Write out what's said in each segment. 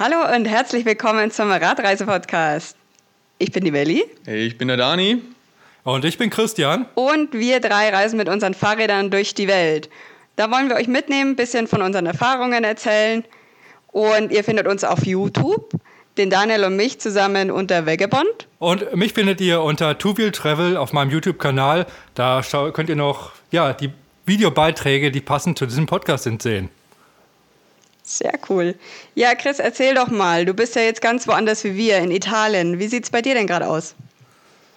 Hallo und herzlich willkommen zum Radreise-Podcast. Ich bin die Belli. Ich bin der Dani. Und ich bin Christian. Und wir drei reisen mit unseren Fahrrädern durch die Welt. Da wollen wir euch mitnehmen, ein bisschen von unseren Erfahrungen erzählen. Und ihr findet uns auf YouTube, den Daniel und mich zusammen unter Vagabond. Und mich findet ihr unter Two Wheel Travel auf meinem YouTube-Kanal. Da könnt ihr noch ja, die Videobeiträge, die passend zu diesem Podcast sind, sehen. Sehr cool. Ja, Chris, erzähl doch mal. Du bist ja jetzt ganz woanders wie wir, in Italien. Wie sieht es bei dir denn gerade aus?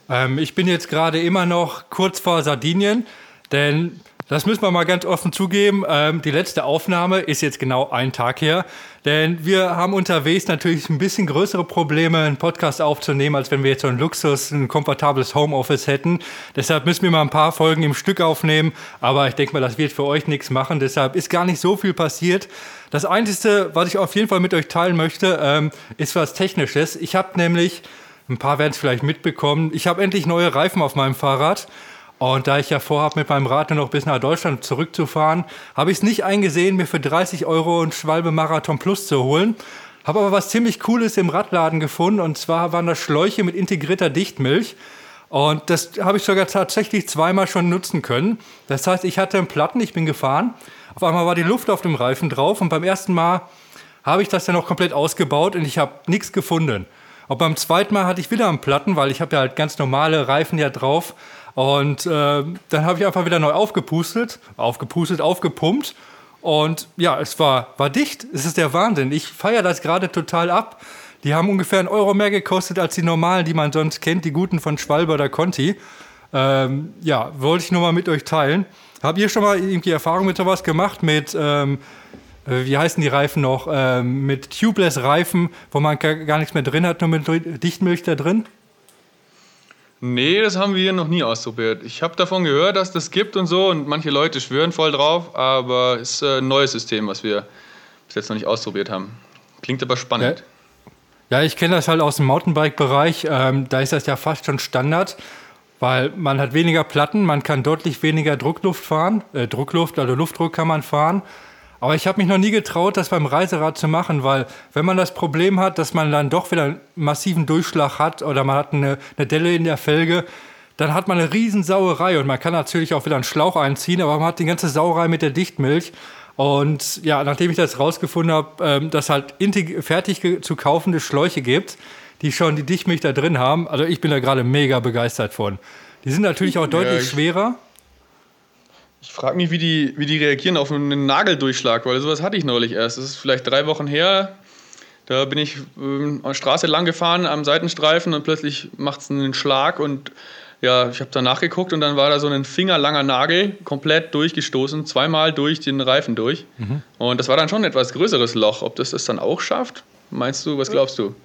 Ähm, ich bin jetzt gerade immer noch kurz vor Sardinien, denn das müssen wir mal ganz offen zugeben. Ähm, die letzte Aufnahme ist jetzt genau ein Tag her. Denn wir haben unterwegs natürlich ein bisschen größere Probleme, einen Podcast aufzunehmen, als wenn wir jetzt so ein Luxus, ein komfortables Homeoffice hätten. Deshalb müssen wir mal ein paar Folgen im Stück aufnehmen. Aber ich denke mal, das wird für euch nichts machen. Deshalb ist gar nicht so viel passiert. Das Einzige, was ich auf jeden Fall mit euch teilen möchte, ähm, ist was Technisches. Ich habe nämlich, ein paar werden es vielleicht mitbekommen, ich habe endlich neue Reifen auf meinem Fahrrad. Und da ich ja vorhabe, mit meinem Rad nur noch bis nach Deutschland zurückzufahren, habe ich es nicht eingesehen, mir für 30 Euro einen Schwalbe Marathon Plus zu holen. Habe aber was ziemlich Cooles im Radladen gefunden und zwar waren das Schläuche mit integrierter Dichtmilch. Und das habe ich sogar tatsächlich zweimal schon nutzen können. Das heißt, ich hatte einen Platten, ich bin gefahren. Auf einmal war die Luft auf dem Reifen drauf und beim ersten Mal habe ich das dann noch komplett ausgebaut und ich habe nichts gefunden. Und beim zweiten Mal hatte ich wieder einen Platten, weil ich habe ja halt ganz normale Reifen ja drauf und äh, dann habe ich einfach wieder neu aufgepustet, aufgepustet, aufgepumpt. Und ja, es war, war dicht. Es ist der Wahnsinn. Ich feiere das gerade total ab. Die haben ungefähr einen Euro mehr gekostet als die normalen, die man sonst kennt, die guten von Schwalbe oder Conti. Ähm, ja, wollte ich nur mal mit euch teilen. Habt ihr schon mal irgendwie Erfahrung mit sowas gemacht? Mit, ähm, äh, wie heißen die Reifen noch? Ähm, mit Tubeless-Reifen, wo man gar nichts mehr drin hat, nur mit Dichtmilch da drin? Nee, das haben wir noch nie ausprobiert. Ich habe davon gehört, dass das gibt und so und manche Leute schwören voll drauf, aber es ist ein neues System, was wir bis jetzt noch nicht ausprobiert haben. Klingt aber spannend. Ja, ja ich kenne das halt aus dem Mountainbike-Bereich. Ähm, da ist das ja fast schon Standard, weil man hat weniger Platten, man kann deutlich weniger Druckluft fahren, äh, Druckluft, also Luftdruck kann man fahren. Aber ich habe mich noch nie getraut, das beim Reiserad zu machen, weil wenn man das Problem hat, dass man dann doch wieder einen massiven Durchschlag hat oder man hat eine, eine Delle in der Felge, dann hat man eine riesen Sauerei und man kann natürlich auch wieder einen Schlauch einziehen, aber man hat die ganze Sauerei mit der Dichtmilch. Und ja, nachdem ich das rausgefunden habe, ähm, dass halt fertig zu kaufende Schläuche gibt, die schon die Dichtmilch da drin haben, also ich bin da gerade mega begeistert von. Die sind natürlich auch deutlich ja, schwerer. Ich frage mich, wie die, wie die reagieren auf einen Nageldurchschlag, weil sowas hatte ich neulich erst. Das ist vielleicht drei Wochen her. Da bin ich ähm, auf der Straße lang gefahren am Seitenstreifen und plötzlich macht es einen Schlag und ja, ich habe da nachgeguckt und dann war da so ein fingerlanger Nagel komplett durchgestoßen, zweimal durch den Reifen durch. Mhm. Und das war dann schon ein etwas größeres Loch. Ob das das dann auch schafft? Meinst du, was glaubst du?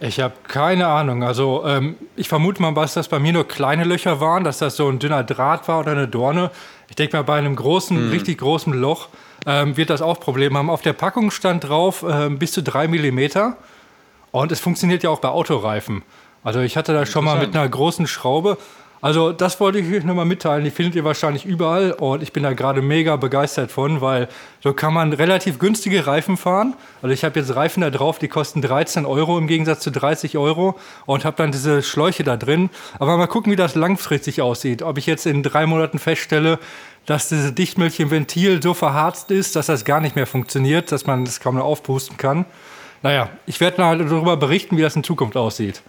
Ich habe keine Ahnung. Also ähm, ich vermute mal, dass das bei mir nur kleine Löcher waren, dass das so ein dünner Draht war oder eine Dorne. Ich denke mal, bei einem großen, mhm. richtig großen Loch ähm, wird das auch Probleme haben. Auf der Packung stand drauf äh, bis zu drei Millimeter. Und es funktioniert ja auch bei Autoreifen. Also ich hatte da schon mal mit einer großen Schraube also das wollte ich euch nochmal mitteilen. Die findet ihr wahrscheinlich überall und ich bin da gerade mega begeistert von, weil so kann man relativ günstige Reifen fahren. Also ich habe jetzt Reifen da drauf, die kosten 13 Euro im Gegensatz zu 30 Euro und habe dann diese Schläuche da drin. Aber mal gucken, wie das langfristig aussieht. Ob ich jetzt in drei Monaten feststelle, dass diese Dichtmilch im Ventil so verharzt ist, dass das gar nicht mehr funktioniert, dass man das kaum noch aufpusten kann. Naja, ich werde mal darüber berichten, wie das in Zukunft aussieht.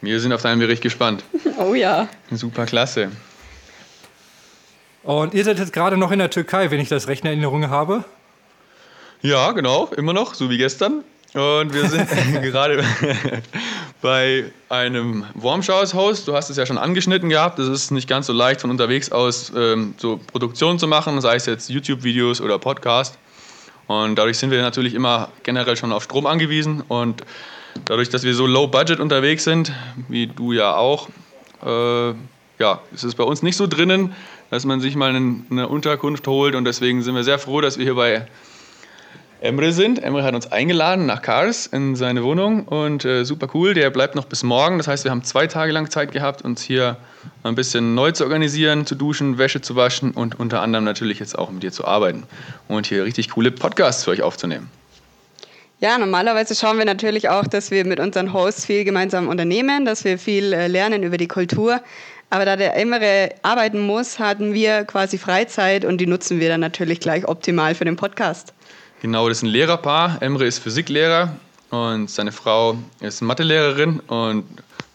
Wir sind auf deinen Bericht gespannt. Oh ja. Super klasse. Und ihr seid jetzt gerade noch in der Türkei, wenn ich das recht in Erinnerung habe. Ja, genau, immer noch, so wie gestern. Und wir sind gerade bei einem Wormschaus-Haus. Du hast es ja schon angeschnitten gehabt. Es ist nicht ganz so leicht von unterwegs aus ähm, so Produktion zu machen, sei es jetzt YouTube-Videos oder Podcast. Und dadurch sind wir natürlich immer generell schon auf Strom angewiesen. Und dadurch, dass wir so low budget unterwegs sind, wie du ja auch, äh, ja, ist es bei uns nicht so drinnen, dass man sich mal eine Unterkunft holt und deswegen sind wir sehr froh, dass wir hier bei Emre sind. Emre hat uns eingeladen nach Kars in seine Wohnung und äh, super cool. Der bleibt noch bis morgen. Das heißt, wir haben zwei Tage lang Zeit gehabt, uns hier ein bisschen neu zu organisieren, zu duschen, Wäsche zu waschen und unter anderem natürlich jetzt auch mit dir zu arbeiten und hier richtig coole Podcasts für euch aufzunehmen. Ja, normalerweise schauen wir natürlich auch, dass wir mit unseren Hosts viel gemeinsam unternehmen, dass wir viel äh, lernen über die Kultur. Aber da der Emre arbeiten muss, hatten wir quasi Freizeit und die nutzen wir dann natürlich gleich optimal für den Podcast. Genau, das ist ein Lehrerpaar. Emre ist Physiklehrer und seine Frau ist Mathelehrerin und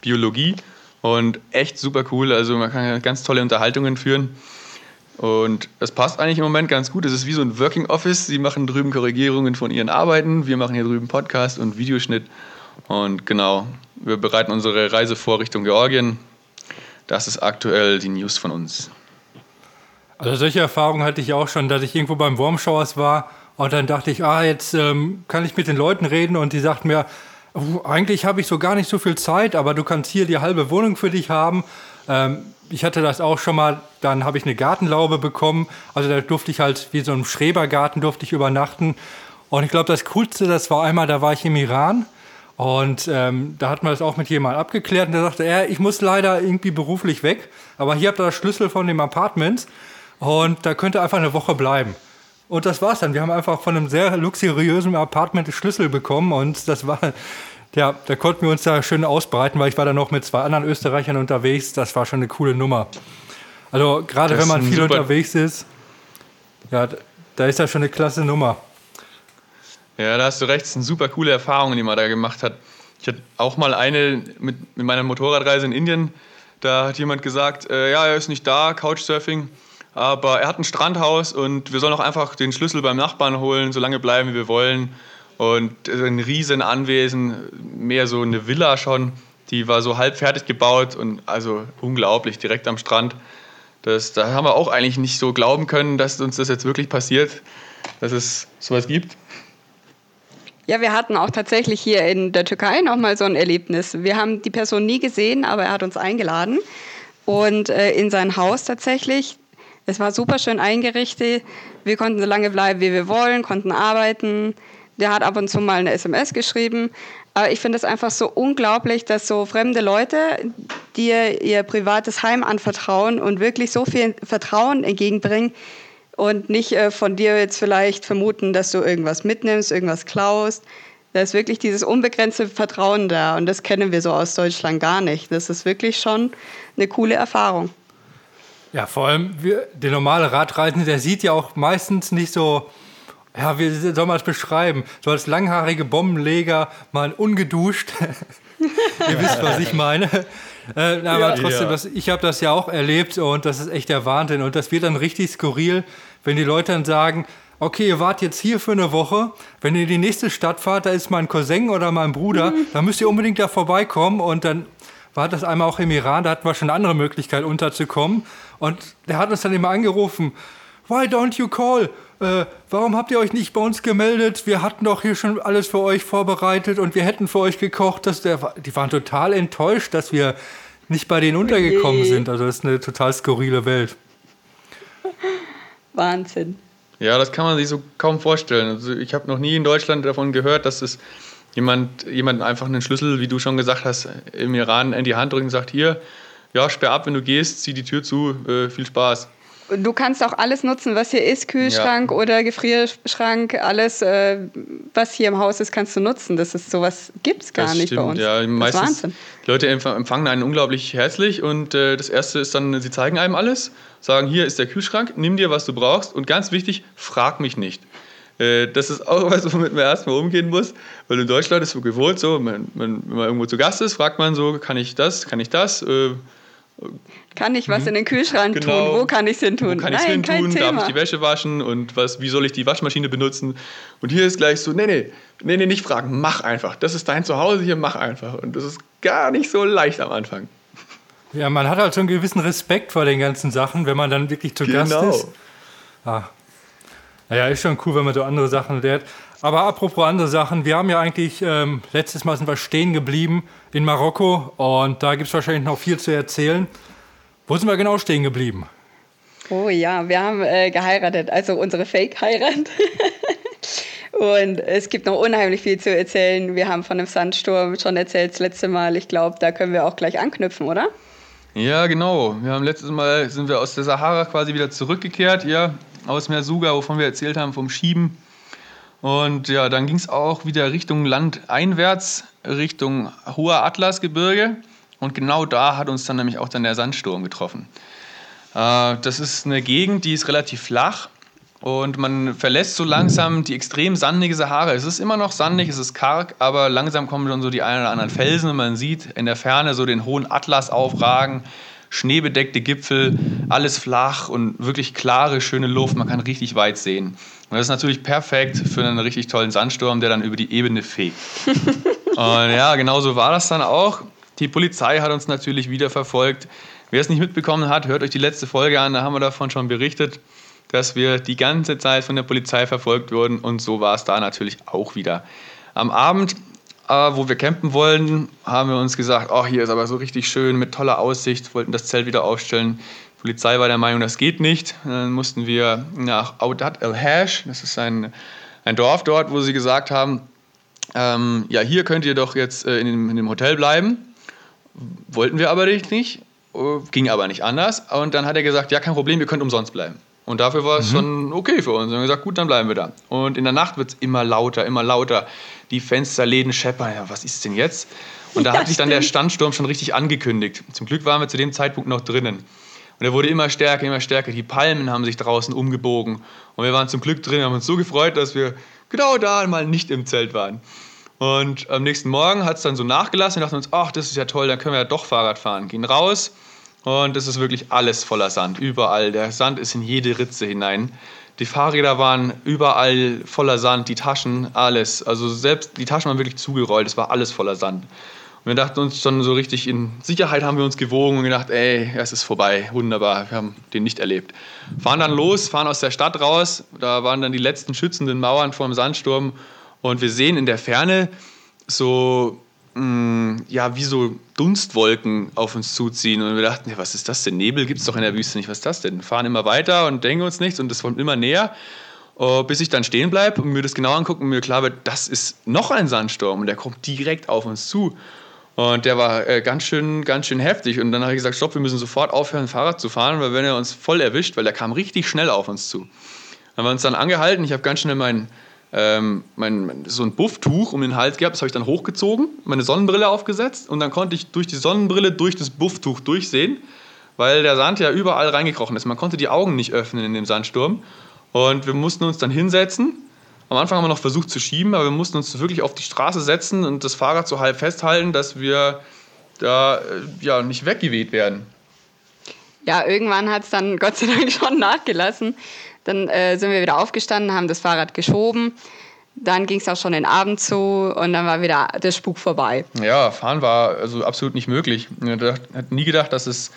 Biologie und echt super cool. Also man kann ganz tolle Unterhaltungen führen. Und es passt eigentlich im Moment ganz gut. Es ist wie so ein Working Office. Sie machen drüben Korrigierungen von ihren Arbeiten. Wir machen hier drüben Podcast und Videoschnitt. Und genau, wir bereiten unsere Reise vor Richtung Georgien. Das ist aktuell die News von uns. Also solche Erfahrungen hatte ich auch schon, dass ich irgendwo beim Wormshowers war und dann dachte ich, ah, jetzt ähm, kann ich mit den Leuten reden und die sagten mir, oh, eigentlich habe ich so gar nicht so viel Zeit, aber du kannst hier die halbe Wohnung für dich haben. Ähm, ich hatte das auch schon mal, dann habe ich eine Gartenlaube bekommen. Also da durfte ich halt, wie so ein Schrebergarten durfte ich übernachten. Und ich glaube, das Coolste, das war einmal, da war ich im Iran. Und ähm, da hat man das auch mit jemandem abgeklärt und der sagte, ja, ich muss leider irgendwie beruflich weg, aber hier habt ihr das Schlüssel von dem Apartment und da könnt ihr einfach eine Woche bleiben. Und das war's dann. Wir haben einfach von einem sehr luxuriösen Apartment Schlüssel bekommen und das war ja, da konnten wir uns da schön ausbreiten, weil ich war da noch mit zwei anderen Österreichern unterwegs. Das war schon eine coole Nummer. Also gerade wenn man viel unterwegs ist, ja, da ist das schon eine klasse Nummer. Ja, da hast du recht. Das sind super coole Erfahrungen, die man da gemacht hat. Ich hatte auch mal eine mit, mit meiner Motorradreise in Indien. Da hat jemand gesagt, äh, ja, er ist nicht da, Couchsurfing, aber er hat ein Strandhaus und wir sollen auch einfach den Schlüssel beim Nachbarn holen, so lange bleiben, wie wir wollen. Und ein riesen Anwesen, mehr so eine Villa schon. Die war so halb fertig gebaut und also unglaublich, direkt am Strand. Das, da haben wir auch eigentlich nicht so glauben können, dass uns das jetzt wirklich passiert, dass es sowas gibt. Ja, wir hatten auch tatsächlich hier in der Türkei nochmal so ein Erlebnis. Wir haben die Person nie gesehen, aber er hat uns eingeladen und äh, in sein Haus tatsächlich. Es war super schön eingerichtet. Wir konnten so lange bleiben, wie wir wollen, konnten arbeiten. Der hat ab und zu mal eine SMS geschrieben. Aber ich finde es einfach so unglaublich, dass so fremde Leute dir ihr privates Heim anvertrauen und wirklich so viel Vertrauen entgegenbringen und nicht äh, von dir jetzt vielleicht vermuten, dass du irgendwas mitnimmst, irgendwas klaust. Da ist wirklich dieses unbegrenzte Vertrauen da und das kennen wir so aus Deutschland gar nicht. Das ist wirklich schon eine coole Erfahrung. Ja, vor allem wir, der normale Radreisende, der sieht ja auch meistens nicht so ja, wie soll man das beschreiben? So als langhaarige Bombenleger, mal ungeduscht. Ihr wisst, was ich meine. Äh, aber ja, trotzdem, ja. Das, ich habe das ja auch erlebt und das ist echt der Wahnsinn. Und das wird dann richtig skurril, wenn die Leute dann sagen, okay, ihr wart jetzt hier für eine Woche, wenn ihr in die nächste Stadt fahrt, da ist mein Cousin oder mein Bruder, mhm. dann müsst ihr unbedingt da vorbeikommen. Und dann war das einmal auch im Iran, da hatten wir schon eine andere Möglichkeit unterzukommen. Und der hat uns dann immer angerufen, why don't you call? Äh, warum habt ihr euch nicht bei uns gemeldet? Wir hatten doch hier schon alles für euch vorbereitet und wir hätten für euch gekocht. Dass der, die waren total enttäuscht, dass wir nicht bei denen untergekommen sind. Also das ist eine total skurrile Welt. Wahnsinn. Ja, das kann man sich so kaum vorstellen. Also ich habe noch nie in Deutschland davon gehört, dass es jemand, jemand einfach einen Schlüssel, wie du schon gesagt hast, im Iran in die Hand drückt und sagt, hier, ja, sperr ab, wenn du gehst, zieh die Tür zu, äh, viel Spaß. Du kannst auch alles nutzen, was hier ist, Kühlschrank ja. oder Gefrierschrank, alles, äh, was hier im Haus ist, kannst du nutzen. Das ist sowas gibt es gar das nicht stimmt, bei uns. Ja, meistens Wahnsinn. Leute empfangen einen unglaublich herzlich und äh, das erste ist dann, sie zeigen einem alles, sagen, hier ist der Kühlschrank, nimm dir, was du brauchst und ganz wichtig, frag mich nicht. Äh, das ist auch was, womit man erstmal umgehen muss, weil in Deutschland ist so gewohnt, so, man, man, wenn man irgendwo zu Gast ist, fragt man so, kann ich das, kann ich das? Äh, kann ich was in den Kühlschrank genau. tun? Wo kann ich es hin tun? Wo kann ich es hin tun? Darf ich die Wäsche waschen? Und was, wie soll ich die Waschmaschine benutzen? Und hier ist gleich so, nee, nee, nee, nee, nicht fragen, mach einfach. Das ist dein Zuhause hier, mach einfach. Und das ist gar nicht so leicht am Anfang. Ja, man hat halt so einen gewissen Respekt vor den ganzen Sachen, wenn man dann wirklich zu genau. Gast ist. Ah. Naja, ist schon cool, wenn man so andere Sachen lernt. Aber apropos andere Sachen, wir haben ja eigentlich, ähm, letztes Mal sind wir stehen geblieben in Marokko und da gibt es wahrscheinlich noch viel zu erzählen. Wo sind wir genau stehen geblieben? Oh ja, wir haben äh, geheiratet, also unsere Fake-Heirat. und es gibt noch unheimlich viel zu erzählen. Wir haben von dem Sandsturm schon erzählt das letzte Mal. Ich glaube, da können wir auch gleich anknüpfen, oder? Ja, genau. Wir haben letztes Mal sind wir aus der Sahara quasi wieder zurückgekehrt, ja, aus Mersuga, wovon wir erzählt haben, vom Schieben. Und ja, dann ging es auch wieder Richtung landeinwärts, Richtung hoher Atlasgebirge. Und genau da hat uns dann nämlich auch dann der Sandsturm getroffen. Äh, das ist eine Gegend, die ist relativ flach und man verlässt so langsam die extrem sandige Sahara. Es ist immer noch sandig, es ist karg, aber langsam kommen schon so die ein oder anderen Felsen und man sieht in der Ferne so den hohen Atlas aufragen, schneebedeckte Gipfel, alles flach und wirklich klare, schöne Luft. Man kann richtig weit sehen. Und das ist natürlich perfekt für einen richtig tollen Sandsturm, der dann über die Ebene fegt. und ja, genau so war das dann auch. Die Polizei hat uns natürlich wieder verfolgt. Wer es nicht mitbekommen hat, hört euch die letzte Folge an, da haben wir davon schon berichtet, dass wir die ganze Zeit von der Polizei verfolgt wurden und so war es da natürlich auch wieder. Am Abend, äh, wo wir campen wollen, haben wir uns gesagt, oh, hier ist aber so richtig schön mit toller Aussicht, wollten das Zelt wieder aufstellen. Die Polizei war der Meinung, das geht nicht. Dann mussten wir nach Audat El Hash, das ist ein, ein Dorf dort, wo sie gesagt haben, ähm, ja, hier könnt ihr doch jetzt äh, in, dem, in dem Hotel bleiben. Wollten wir aber nicht, äh, ging aber nicht anders. Und dann hat er gesagt, ja, kein Problem, ihr könnt umsonst bleiben. Und dafür war es mhm. schon okay für uns. Und wir haben gesagt, gut, dann bleiben wir da. Und in der Nacht wird es immer lauter, immer lauter. Die Fensterläden scheppern. Ja, was ist denn jetzt? Und da ja, hat sich dann der Standsturm schon richtig angekündigt. Zum Glück waren wir zu dem Zeitpunkt noch drinnen. Und er wurde immer stärker, immer stärker. Die Palmen haben sich draußen umgebogen. Und wir waren zum Glück drin, wir haben uns so gefreut, dass wir genau da mal nicht im Zelt waren. Und am nächsten Morgen hat es dann so nachgelassen. Wir dachten uns, ach, das ist ja toll, dann können wir ja doch Fahrrad fahren. Gehen raus und es ist wirklich alles voller Sand, überall. Der Sand ist in jede Ritze hinein. Die Fahrräder waren überall voller Sand, die Taschen, alles. Also selbst die Taschen waren wirklich zugerollt, es war alles voller Sand. Und wir dachten uns schon so richtig in Sicherheit haben wir uns gewogen und gedacht, ey, es ist vorbei, wunderbar, wir haben den nicht erlebt. Fahren dann los, fahren aus der Stadt raus, da waren dann die letzten schützenden Mauern vor dem Sandsturm und wir sehen in der Ferne so, mh, mm, ja, wie so Dunstwolken auf uns zuziehen. Und wir dachten, ja, was ist das denn? Nebel gibt es doch in der Wüste nicht. Was ist das denn? Wir fahren immer weiter und denken uns nichts und es kommt immer näher. Uh, bis ich dann stehen bleibe und mir das genau angucke und mir klar wird, das ist noch ein Sandsturm und der kommt direkt auf uns zu. Und der war äh, ganz, schön, ganz schön heftig. Und dann habe ich gesagt, stopp, wir müssen sofort aufhören, Fahrrad zu fahren, weil wenn er uns voll erwischt, weil der kam richtig schnell auf uns zu. Dann haben wir uns dann angehalten. Ich habe ganz schnell meinen ähm, mein, so ein Bufftuch um den Hals gehabt, das habe ich dann hochgezogen, meine Sonnenbrille aufgesetzt und dann konnte ich durch die Sonnenbrille durch das Bufftuch durchsehen, weil der Sand ja überall reingekrochen ist. Man konnte die Augen nicht öffnen in dem Sandsturm und wir mussten uns dann hinsetzen. Am Anfang haben wir noch versucht zu schieben, aber wir mussten uns wirklich auf die Straße setzen und das Fahrrad so halb festhalten, dass wir da äh, ja, nicht weggeweht werden. Ja, irgendwann hat es dann Gott sei Dank schon nachgelassen. Dann äh, sind wir wieder aufgestanden, haben das Fahrrad geschoben. Dann ging es auch schon den Abend zu und dann war wieder der Spuk vorbei. Ja, fahren war also absolut nicht möglich. Ich hätte nie gedacht, dass es,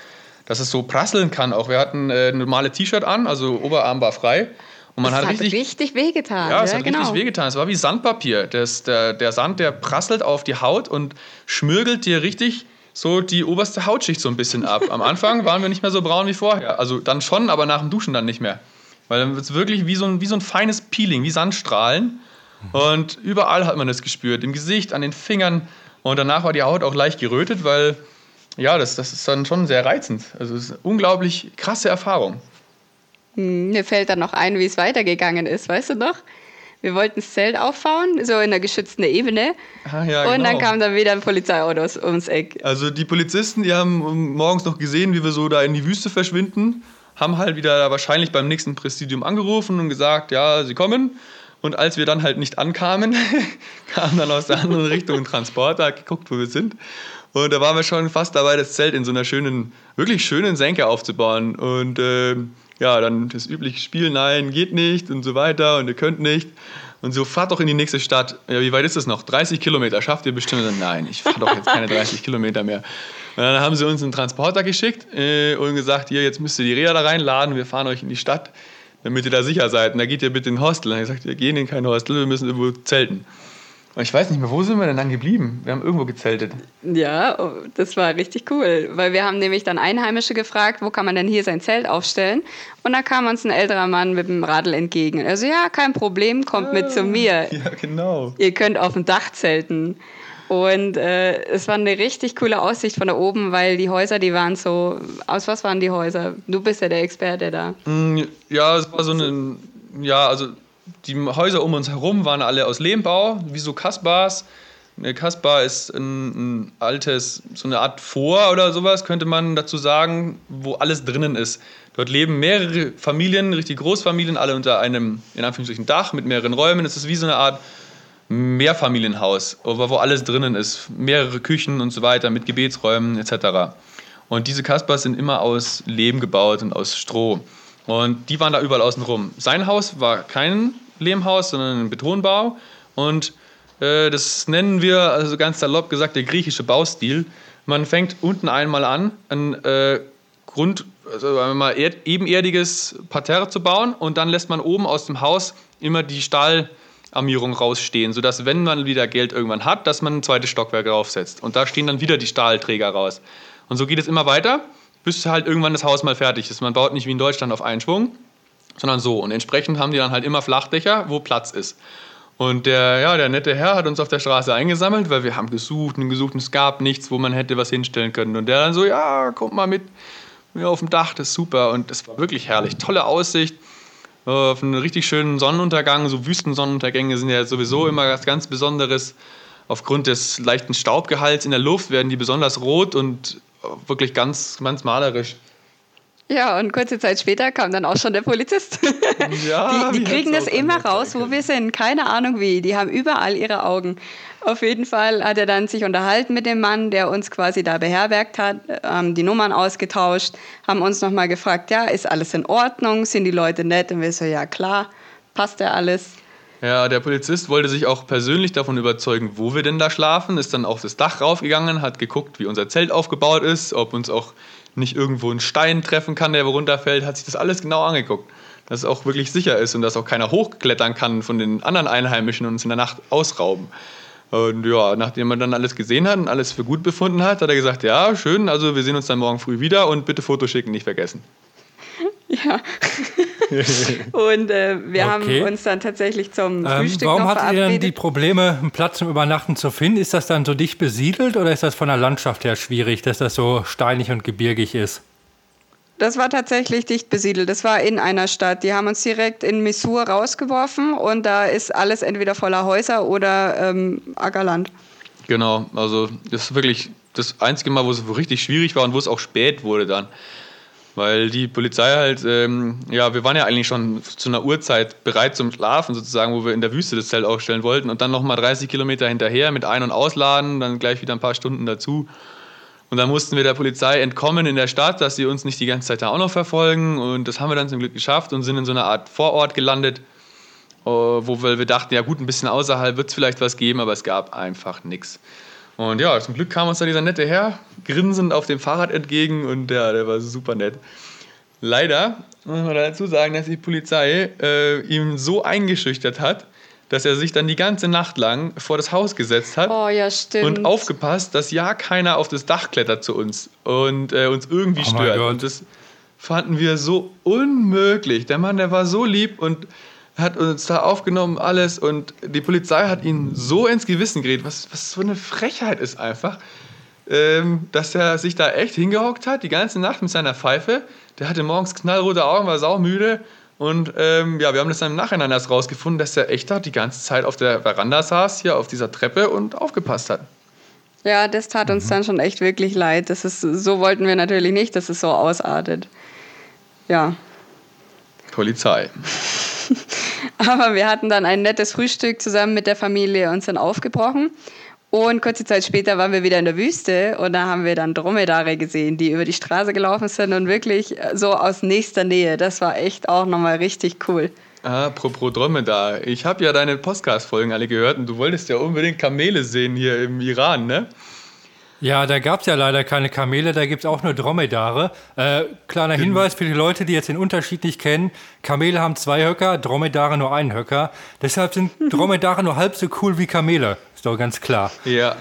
dass es so prasseln kann. Auch wir hatten äh, ein normales T-Shirt an, also Oberarm war frei. Und man das hat, richtig, richtig wehgetan. Ja, es ja, hat genau. richtig wehgetan. Es war wie Sandpapier. Das, der, der Sand, der prasselt auf die Haut und schmürgelt dir richtig so die oberste Hautschicht so ein bisschen ab. Am Anfang waren wir nicht mehr so braun wie vorher. Also dann schon, aber nach dem Duschen dann nicht mehr. Weil dann wird es wirklich wie so, ein, wie so ein feines Peeling, wie Sandstrahlen. Und überall hat man das gespürt. Im Gesicht, an den Fingern. Und danach war die Haut auch leicht gerötet, weil ja, das, das ist dann schon sehr reizend. Also es ist eine unglaublich krasse Erfahrung. Hm, mir fällt dann noch ein, wie es weitergegangen ist, weißt du noch? Wir wollten das Zelt aufbauen, so in einer geschützten Ebene. Ah, ja, und genau. dann kam dann wieder ein Polizeiauto ums Eck. Also die Polizisten, die haben morgens noch gesehen, wie wir so da in die Wüste verschwinden haben halt wieder wahrscheinlich beim nächsten Präsidium angerufen und gesagt, ja, sie kommen. Und als wir dann halt nicht ankamen, kam dann aus der anderen Richtung ein Transporter, geguckt, wo wir sind. Und da waren wir schon fast dabei, das Zelt in so einer schönen, wirklich schönen Senke aufzubauen. Und äh, ja, dann das übliche Spiel, nein, geht nicht und so weiter und ihr könnt nicht. Und so, fahrt doch in die nächste Stadt. Ja, wie weit ist das noch? 30 Kilometer. Schafft ihr bestimmt? Nein, ich fahre doch jetzt keine 30 Kilometer mehr. Und dann haben sie uns einen Transporter geschickt äh, und gesagt, hier, jetzt müsst ihr die Räder da reinladen, wir fahren euch in die Stadt, damit ihr da sicher seid. Und da geht ihr bitte in ein Hostel. Und dann habe ich gesagt, wir gehen in kein Hostel, wir müssen irgendwo zelten. Und ich weiß nicht mehr, wo sind wir denn dann geblieben? Wir haben irgendwo gezeltet. Ja, oh, das war richtig cool, weil wir haben nämlich dann Einheimische gefragt, wo kann man denn hier sein Zelt aufstellen? Und da kam uns ein älterer Mann mit dem Radl entgegen. Also ja, kein Problem, kommt ah, mit zu mir. Ja, genau. Ihr könnt auf dem Dach zelten. Und äh, es war eine richtig coole Aussicht von da oben, weil die Häuser, die waren so. Aus was waren die Häuser? Du bist ja der Experte da. Mm, ja, es war so ein. Ja, also die Häuser um uns herum waren alle aus Lehmbau, wie so Kasbahs. Eine Kasbah ist ein, ein, altes, so eine Art Vor oder sowas, könnte man dazu sagen, wo alles drinnen ist. Dort leben mehrere Familien, richtig Großfamilien, alle unter einem, in Anführungsstrichen, Dach mit mehreren Räumen. Es ist wie so eine Art Mehrfamilienhaus, wo alles drinnen ist. Mehrere Küchen und so weiter mit Gebetsräumen etc. Und diese Kasbahs sind immer aus Lehm gebaut und aus Stroh. Und die waren da überall außen rum. Sein Haus war kein Lehmhaus, sondern ein Betonbau. Und äh, das nennen wir, also ganz salopp gesagt, der griechische Baustil. Man fängt unten einmal an, ein äh, Grund, also mal ebenerdiges Parterre zu bauen und dann lässt man oben aus dem Haus immer die Stahlarmierung rausstehen, sodass, wenn man wieder Geld irgendwann hat, dass man ein zweites Stockwerk draufsetzt. Und da stehen dann wieder die Stahlträger raus. Und so geht es immer weiter, bis halt irgendwann das Haus mal fertig ist. Man baut nicht wie in Deutschland auf einen Schwung, sondern so. Und entsprechend haben die dann halt immer Flachdächer, wo Platz ist. Und der, ja, der nette Herr hat uns auf der Straße eingesammelt, weil wir haben gesucht und gesucht und es gab nichts, wo man hätte was hinstellen können. Und der dann so, ja, kommt mal mit mir auf dem Dach, das ist super. Und das war wirklich herrlich. Tolle Aussicht äh, auf einen richtig schönen Sonnenuntergang. So Wüstensonnenuntergänge sind ja sowieso immer was ganz Besonderes. Aufgrund des leichten Staubgehalts in der Luft werden die besonders rot und wirklich ganz, ganz malerisch. Ja, und kurze Zeit später kam dann auch schon der Polizist. Ja, die, die kriegen das immer raus, wo wir sind. Keine Ahnung wie. Die haben überall ihre Augen. Auf jeden Fall hat er dann sich unterhalten mit dem Mann, der uns quasi da beherbergt hat, haben die Nummern ausgetauscht, haben uns nochmal gefragt, ja, ist alles in Ordnung? Sind die Leute nett? Und wir so, ja klar, passt ja alles. Ja, der Polizist wollte sich auch persönlich davon überzeugen, wo wir denn da schlafen, ist dann auf das Dach raufgegangen, hat geguckt, wie unser Zelt aufgebaut ist, ob uns auch nicht irgendwo ein Stein treffen kann, der runterfällt, hat sich das alles genau angeguckt. Dass es auch wirklich sicher ist und dass auch keiner hochklettern kann von den anderen Einheimischen und uns in der Nacht ausrauben. Und ja, nachdem er dann alles gesehen hat und alles für gut befunden hat, hat er gesagt, ja, schön, also wir sehen uns dann morgen früh wieder und bitte Fotos schicken, nicht vergessen. Ja. und äh, wir okay. haben uns dann tatsächlich zum ähm, Frühstück Warum noch hattet ihr dann die Probleme, einen Platz zum Übernachten zu finden? Ist das dann so dicht besiedelt oder ist das von der Landschaft her schwierig, dass das so steinig und gebirgig ist? Das war tatsächlich dicht besiedelt. Das war in einer Stadt. Die haben uns direkt in Messur rausgeworfen und da ist alles entweder voller Häuser oder ähm, Ackerland. Genau, also das ist wirklich das einzige Mal, wo es richtig schwierig war und wo es auch spät wurde dann. Weil die Polizei halt, ähm, ja, wir waren ja eigentlich schon zu einer Uhrzeit bereit zum Schlafen sozusagen, wo wir in der Wüste das Zelt aufstellen wollten und dann nochmal 30 Kilometer hinterher mit Ein- und Ausladen, dann gleich wieder ein paar Stunden dazu. Und dann mussten wir der Polizei entkommen in der Stadt, dass sie uns nicht die ganze Zeit da auch noch verfolgen. Und das haben wir dann zum Glück geschafft und sind in so einer Art Vorort gelandet, äh, wo wir dachten, ja gut, ein bisschen außerhalb wird es vielleicht was geben, aber es gab einfach nichts. Und ja, zum Glück kam uns da dieser nette Herr grinsend auf dem Fahrrad entgegen und ja, der war super nett. Leider muss man dazu sagen, dass die Polizei äh, ihm so eingeschüchtert hat, dass er sich dann die ganze Nacht lang vor das Haus gesetzt hat oh, ja, und aufgepasst, dass ja keiner auf das Dach klettert zu uns und äh, uns irgendwie oh stört. Und das fanden wir so unmöglich. Der Mann, der war so lieb und hat uns da aufgenommen, alles. Und die Polizei hat ihn so ins Gewissen geredet, was, was so eine Frechheit ist einfach, ähm, dass er sich da echt hingehockt hat, die ganze Nacht mit seiner Pfeife. Der hatte morgens knallrote Augen, war saumüde. Und ähm, ja, wir haben das dann im Nachhinein erst rausgefunden, dass er echt da die ganze Zeit auf der Veranda saß, hier auf dieser Treppe und aufgepasst hat. Ja, das tat uns mhm. dann schon echt wirklich leid. Das ist, so wollten wir natürlich nicht, dass es so ausartet. Ja. Polizei. Aber wir hatten dann ein nettes Frühstück zusammen mit der Familie und sind aufgebrochen. Und kurze Zeit später waren wir wieder in der Wüste und da haben wir dann Dromedare gesehen, die über die Straße gelaufen sind und wirklich so aus nächster Nähe. Das war echt auch nochmal richtig cool. Apropos Dromedar, ich habe ja deine Podcast-Folgen alle gehört und du wolltest ja unbedingt Kamele sehen hier im Iran, ne? Ja, da gab es ja leider keine Kamele, da gibt es auch nur Dromedare. Äh, kleiner genau. Hinweis für die Leute, die jetzt den Unterschied nicht kennen. Kamele haben zwei Höcker, Dromedare nur einen Höcker. Deshalb sind Dromedare nur halb so cool wie Kamele. Ist doch ganz klar. Ja,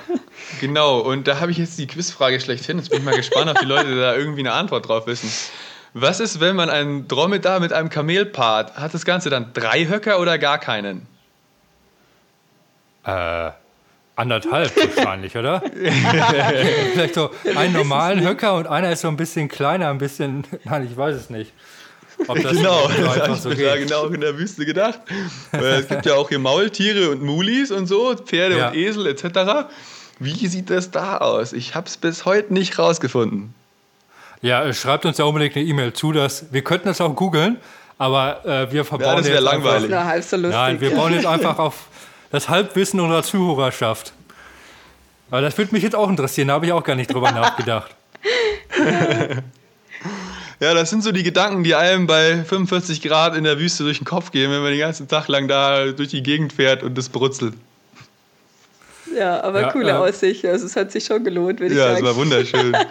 genau. Und da habe ich jetzt die Quizfrage schlechthin. Jetzt bin ich mal gespannt, ob die Leute da irgendwie eine Antwort drauf wissen. Was ist, wenn man einen Dromedar mit einem Kamel paart? Hat das Ganze dann drei Höcker oder gar keinen? Äh... Anderthalb wahrscheinlich, oder? Vielleicht so einen normalen Höcker und einer ist so ein bisschen kleiner, ein bisschen. Nein, ich weiß es nicht. Ob das Genau, so das habe einfach ich so mir da geht. genau in der Wüste gedacht. Es gibt ja auch hier Maultiere und Mulis und so, Pferde Ja. und Esel etc. Wie sieht das da aus? Ich habe es bis heute nicht rausgefunden. Ja, äh, schreibt uns ja unbedingt eine E-Mail zu, dass wir könnten das auch googeln, aber äh, wir verbauen Ja, das jetzt langweilig. Na, halb so Einfach, lustig. nein, wir bauen jetzt einfach auf das Halbwissen unserer Zuhörerschaft. Aber das würde mich jetzt auch interessieren, da habe ich auch gar nicht drüber nachgedacht. Ja, das sind so die Gedanken, die einem bei 45 Grad in der Wüste durch den Kopf gehen, wenn man den ganzen Tag lang da durch die Gegend fährt und es brutzelt. ja, aber Ja, coole äh, Aussicht. Also es hat sich schon gelohnt, würde ich Ja, es sagen. war wunderschön.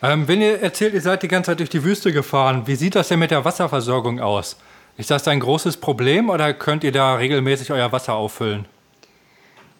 Ähm, wenn ihr erzählt, ihr seid die ganze Zeit durch die Wüste gefahren, wie sieht das denn mit der Wasserversorgung aus? Ist das ein großes Problem oder könnt ihr da regelmäßig euer Wasser auffüllen?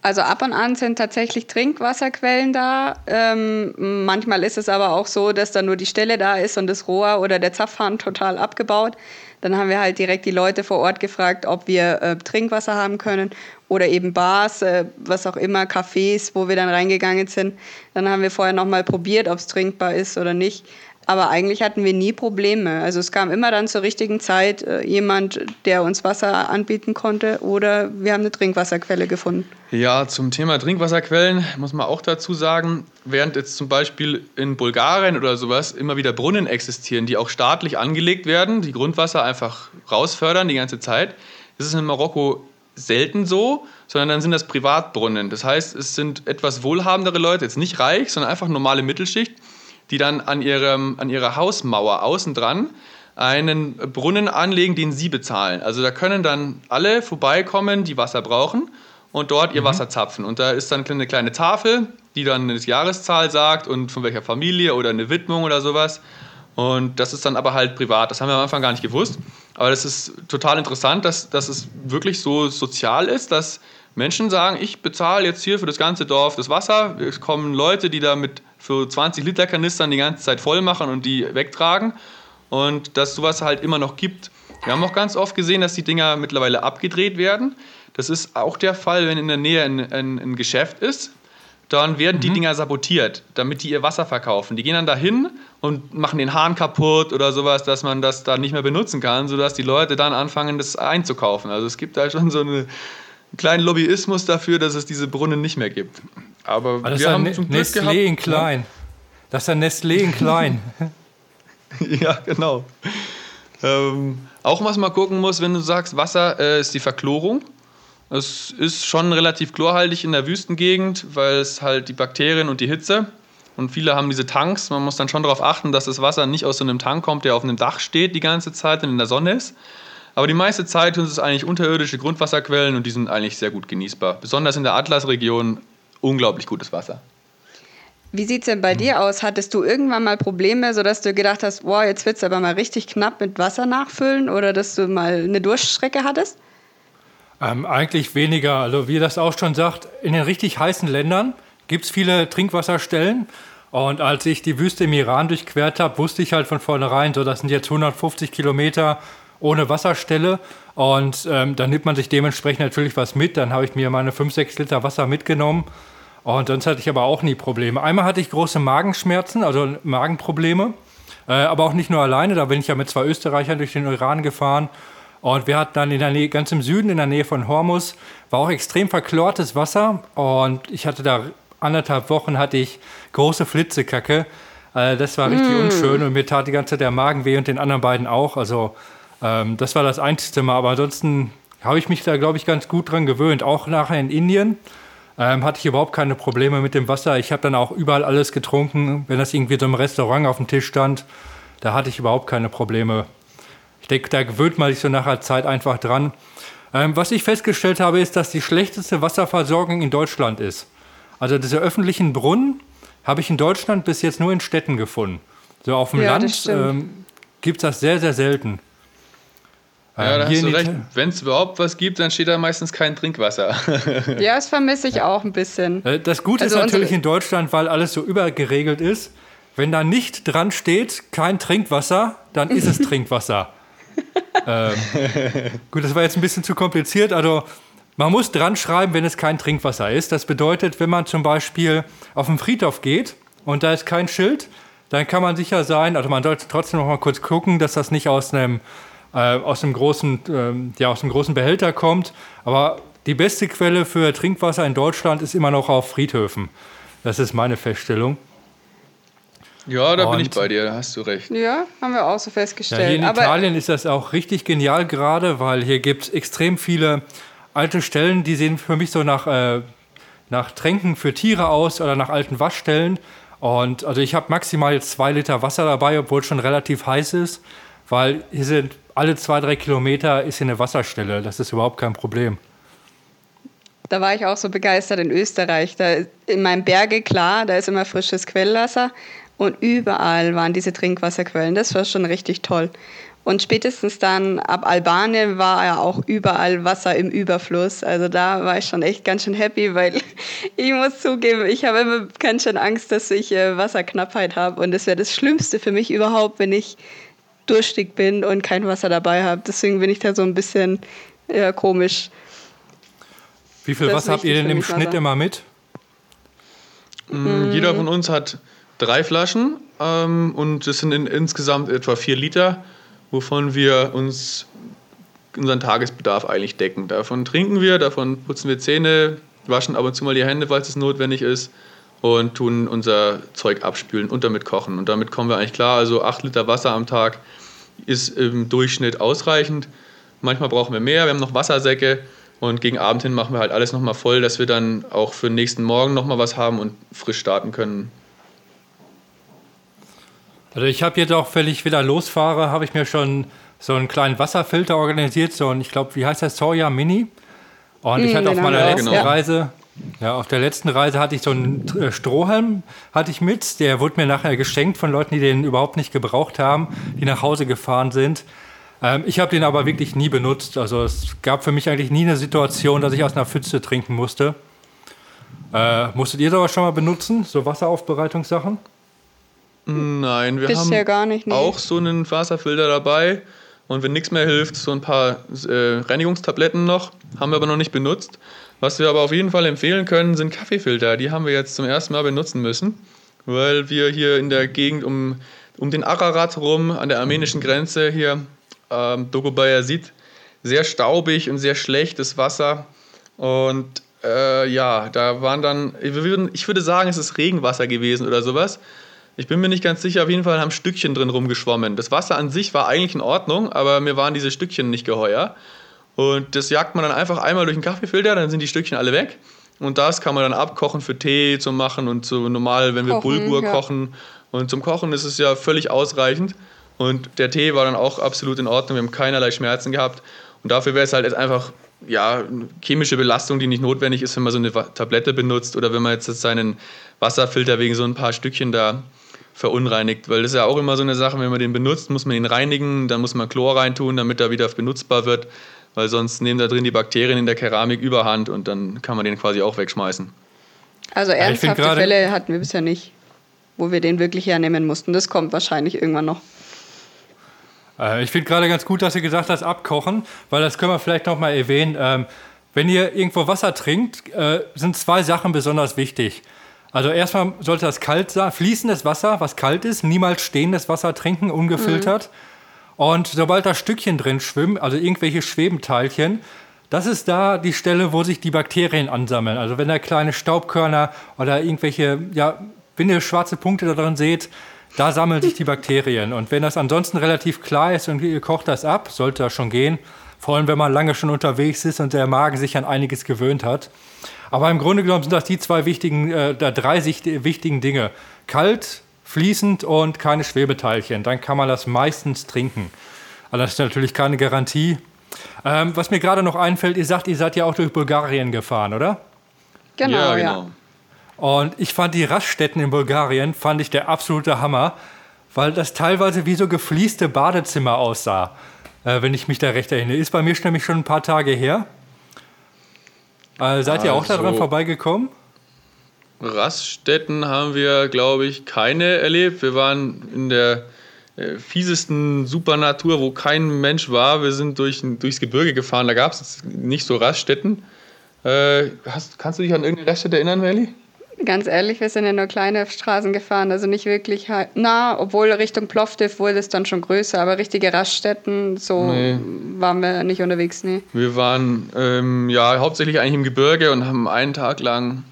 Also ab und an sind tatsächlich Trinkwasserquellen da. Ähm, manchmal ist es aber auch so, dass da nur die Stelle da ist und das Rohr oder der Zapfhahn total abgebaut. Dann haben wir halt direkt die Leute vor Ort gefragt, ob wir äh, Trinkwasser haben können oder eben Bars, äh, was auch immer, Cafés, wo wir dann reingegangen sind. Dann haben wir vorher nochmal probiert, ob es trinkbar ist oder nicht. Aber eigentlich hatten wir nie Probleme. Also es kam immer dann zur richtigen Zeit äh, jemand, der uns Wasser anbieten konnte oder wir haben eine Trinkwasserquelle gefunden. Ja, zum Thema Trinkwasserquellen muss man auch dazu sagen, während jetzt zum Beispiel in Bulgarien oder sowas immer wieder Brunnen existieren, die auch staatlich angelegt werden, die Grundwasser einfach rausfördern die ganze Zeit, ist es in Marokko selten so, sondern dann sind das Privatbrunnen. Das heißt, es sind etwas wohlhabendere Leute, jetzt nicht reich, sondern einfach normale Mittelschicht, die dann an, ihrem, an ihrer Hausmauer außen dran einen Brunnen anlegen, den sie bezahlen. Also da können dann alle vorbeikommen, die Wasser brauchen und dort ihr Wasser zapfen. Und da ist dann eine kleine Tafel, die dann eine Jahreszahl sagt und von welcher Familie oder eine Widmung oder sowas. Und das ist dann aber halt privat. Das haben wir am Anfang gar nicht gewusst. Aber das ist total interessant, dass, dass es wirklich so sozial ist, dass Menschen sagen, ich bezahle jetzt hier für das ganze Dorf das Wasser. Es kommen Leute, die da mit für 20 Liter Kanistern die ganze Zeit voll machen und die wegtragen. Und dass sowas halt immer noch gibt. Wir haben auch ganz oft gesehen, dass die Dinger mittlerweile abgedreht werden. Das ist auch der Fall, wenn in der Nähe ein, ein, ein Geschäft ist. Dann werden die Dinger sabotiert, damit die ihr Wasser verkaufen. Die gehen dann dahin und machen den Hahn kaputt oder sowas, dass man das dann nicht mehr benutzen kann, sodass die Leute dann anfangen, das einzukaufen. Also es gibt da schon so eine, kleinen Lobbyismus dafür, dass es diese Brunnen nicht mehr gibt. Aber Aber das wir ist haben zum Glück Nestlé gehabt, in klein. Das ist ein Nestlé in klein. Ja, genau. Ähm, auch was man gucken muss, wenn du sagst, Wasser äh, ist die Verchlorung. Es ist schon relativ chlorhaltig in der Wüstengegend, weil es halt die Bakterien und die Hitze und viele haben diese Tanks. Man muss dann schon darauf achten, dass das Wasser nicht aus so einem Tank kommt, der auf einem Dach steht die ganze Zeit und in der Sonne ist. Aber die meiste Zeit sind es eigentlich unterirdische Grundwasserquellen und die sind eigentlich sehr gut genießbar. Besonders in der Atlasregion unglaublich gutes Wasser. Wie sieht es denn bei dir aus? Hattest du irgendwann mal Probleme, sodass du gedacht hast, boah, jetzt wird es aber mal richtig knapp mit Wasser nachfüllen oder dass du mal eine Durststrecke hattest? Ähm, eigentlich weniger. Also wie ihr das auch schon sagt, in den richtig heißen Ländern gibt es viele Trinkwasserstellen. Und als ich die Wüste im Iran durchquert habe, wusste ich halt von vornherein, so das sind jetzt 150 Kilometer ohne Wasserstelle. Und ähm, dann nimmt man sich dementsprechend natürlich was mit. Dann habe ich mir meine 5, 6 Liter Wasser mitgenommen. Und sonst hatte ich aber auch nie Probleme. Einmal hatte ich große Magenschmerzen, also Magenprobleme. Äh, aber auch nicht nur alleine, da bin ich ja mit zwei Österreichern durch den Iran gefahren. Und wir hatten dann in der Nähe, ganz im Süden, in der Nähe von Hormus, war auch extrem verchlortes Wasser. Und ich hatte da anderthalb Wochen hatte ich große Flitzekacke. Äh, das war richtig unschön und mir tat die ganze Zeit der Magen weh und den anderen beiden auch. Also ähm, das war das einzige Mal. Aber ansonsten habe ich mich da, glaube ich, ganz gut dran gewöhnt. Auch nachher in Indien ähm, hatte ich überhaupt keine Probleme mit dem Wasser. Ich habe dann auch überall alles getrunken, wenn das irgendwie so im Restaurant auf dem Tisch stand. Da hatte ich überhaupt keine Probleme. Ich denke, da gewöhnt man sich so nach einer Zeit einfach dran. Ähm, was ich festgestellt habe, ist, dass die schlechteste Wasserversorgung in Deutschland ist. Also diese öffentlichen Brunnen habe ich in Deutschland bis jetzt nur in Städten gefunden. So auf dem Ja, Land ähm, gibt es das sehr, sehr selten. Ja, Ähm, da hast du recht. Wenn es überhaupt was gibt, dann steht da meistens kein Trinkwasser. Ja, das vermisse ich auch ein bisschen. Äh, Das Gute Also ist natürlich in Deutschland, weil alles so übergeregelt ist. Wenn da nicht dran steht, kein Trinkwasser, dann ist es Trinkwasser. ähm, gut, das war jetzt ein bisschen zu kompliziert. Also man muss dran schreiben, wenn es kein Trinkwasser ist. Das bedeutet, wenn man zum Beispiel auf den Friedhof geht und da ist kein Schild, dann kann man sicher sein, also man sollte trotzdem noch mal kurz gucken, dass das nicht aus einem, äh, aus einem großen, ähm, ja, aus einem großen Behälter kommt. Aber die beste Quelle für Trinkwasser in Deutschland ist immer noch auf Friedhöfen. Das ist meine Feststellung. Ja, da Und bin ich bei dir, da hast du recht. Ja, haben wir auch so festgestellt. Ja, hier in Aber Italien ist das auch richtig genial gerade, weil hier gibt es extrem viele alte Stellen, die sehen für mich so nach, äh, nach Tränken für Tiere aus oder nach alten Waschstellen. Und also ich habe maximal jetzt zwei Liter Wasser dabei, obwohl es schon relativ heiß ist, weil hier sind alle zwei, drei Kilometer ist hier eine Wasserstelle. Das ist überhaupt kein Problem. Da war ich auch so begeistert in Österreich. Da in meinem Berge, klar, da ist immer frisches Quellwasser und überall waren diese Trinkwasserquellen. Das war schon richtig toll. Und spätestens dann ab Albanien war ja auch überall Wasser im Überfluss. Also da war ich schon echt ganz schön happy, weil ich muss zugeben, ich habe immer ganz schön Angst, dass ich äh, Wasserknappheit habe. Und das wäre das Schlimmste für mich überhaupt, wenn ich durstig bin und kein Wasser dabei habe. Deswegen bin ich da so ein bisschen ja, komisch. Wie viel Wasser habt ihr denn im Schnitt Wasser. immer mit? Mhm. Jeder von uns hat drei Flaschen ähm, und es sind in, insgesamt etwa vier Liter wovon wir uns unseren Tagesbedarf eigentlich decken. Davon trinken wir, davon putzen wir Zähne, waschen ab und zu mal die Hände, falls es notwendig ist und tun unser Zeug abspülen und damit kochen. Und damit kommen wir eigentlich klar. Also 8 Liter Wasser am Tag ist im Durchschnitt ausreichend. Manchmal brauchen wir mehr, wir haben noch Wassersäcke und gegen Abend hin machen wir halt alles nochmal voll, dass wir dann auch für den nächsten Morgen nochmal was haben und frisch starten können. Also ich habe jetzt auch, wenn ich wieder losfahre, habe ich mir schon so einen kleinen Wasserfilter organisiert, so ein, ich glaube, wie heißt das, Soja Mini. Und ich hatte auf meiner letzten genau. Reise, ja, auf der letzten Reise hatte ich so einen äh, Strohhalm hatte ich mit. Der wurde mir nachher geschenkt von Leuten, die den überhaupt nicht gebraucht haben, die nach Hause gefahren sind. Ähm, ich habe den aber wirklich nie benutzt. Also es gab für mich eigentlich nie eine Situation, dass ich aus einer Pfütze trinken musste. Äh, musstet ihr sowas schon mal benutzen, so Wasseraufbereitungssachen? Nein, wir Bisher haben gar nicht, nee. auch so einen Faserfilter dabei. Und wenn nichts mehr hilft, so ein paar äh, Reinigungstabletten noch. Haben wir aber noch nicht benutzt. Was wir aber auf jeden Fall empfehlen können, sind Kaffeefilter. Die haben wir jetzt zum ersten Mal benutzen müssen, weil wir hier in der Gegend um, um den Ararat rum, an der armenischen Grenze hier, ähm, Dogobaya sieht, sehr staubig und sehr schlechtes Wasser. Und äh, ja, da waren dann, ich würde sagen, es ist Regenwasser gewesen oder sowas. Ich bin mir nicht ganz sicher, auf jeden Fall haben Stückchen drin rumgeschwommen. Das Wasser an sich war eigentlich in Ordnung, aber mir waren diese Stückchen nicht geheuer. Und das jagt man dann einfach einmal durch den Kaffeefilter, dann sind die Stückchen alle weg. Und das kann man dann abkochen für Tee zu machen und so normal, wenn wir kochen, Bulgur ja. kochen. Und zum Kochen ist es ja völlig ausreichend. Und der Tee war dann auch absolut in Ordnung. Wir haben keinerlei Schmerzen gehabt. Und dafür wäre es halt jetzt einfach ja, chemische Belastung, die nicht notwendig ist, wenn man so eine Tablette benutzt oder wenn man jetzt seinen Wasserfilter wegen so ein paar Stückchen da verunreinigt, weil das ist ja auch immer so eine Sache, wenn man den benutzt, muss man ihn reinigen, dann muss man Chlor reintun, damit er wieder benutzbar wird, weil sonst nehmen da drin die Bakterien in der Keramik überhand und dann kann man den quasi auch wegschmeißen. Also ernsthafte Fälle hatten wir bisher nicht, wo wir den wirklich hernehmen mussten. Das kommt wahrscheinlich irgendwann noch. Äh, ich finde gerade ganz gut, dass ihr gesagt habt, abkochen, weil das können wir vielleicht noch mal erwähnen. Ähm, wenn ihr irgendwo Wasser trinkt, äh, sind zwei Sachen besonders wichtig. Also erstmal sollte das kalt sein, fließendes Wasser, was kalt ist, niemals stehendes Wasser trinken, ungefiltert. Mhm. Und sobald da Stückchen drin schwimmen, also irgendwelche Schwebenteilchen, das ist da die Stelle, wo sich die Bakterien ansammeln. Also wenn da kleine Staubkörner oder irgendwelche, ja, wenn ihr schwarze Punkte da drin seht, da sammeln sich die Bakterien. Und wenn das ansonsten relativ klar ist und ihr kocht das ab, sollte das schon gehen. Vor allem, wenn man lange schon unterwegs ist und der Magen sich an einiges gewöhnt hat. Aber im Grunde genommen sind das die zwei wichtigen, äh, drei wichtigen Dinge. Kalt, fließend und keine Schwebeteilchen. Dann kann man das meistens trinken. Aber das ist natürlich keine Garantie. Ähm, was mir gerade noch einfällt, ihr sagt, ihr seid ja auch durch Bulgarien gefahren, oder? Genau, ja. Genau. Ja. Und ich fand die Raststätten in Bulgarien, fand ich der absolute Hammer, weil das teilweise wie so gefließte Badezimmer aussah, äh, wenn ich mich da recht erinnere. Ist bei mir nämlich schon ein paar Tage her. Äh, seid ihr also, auch daran vorbeigekommen? Raststätten haben wir, glaube ich, keine erlebt. Wir waren in der äh, fiesesten Supernatur, wo kein Mensch war. Wir sind durch, durchs Gebirge gefahren, da gab es nicht so Raststätten. Äh, hast, kannst du dich an irgendeine Raststätte erinnern, Melly? Ganz ehrlich, wir sind ja nur kleine Straßen gefahren, also nicht wirklich nah, obwohl Richtung Plovdiv wurde es dann schon größer, aber richtige Raststätten, so nee. waren wir nicht unterwegs, nee. Wir waren ähm, ja hauptsächlich eigentlich im Gebirge und haben einen Tag lang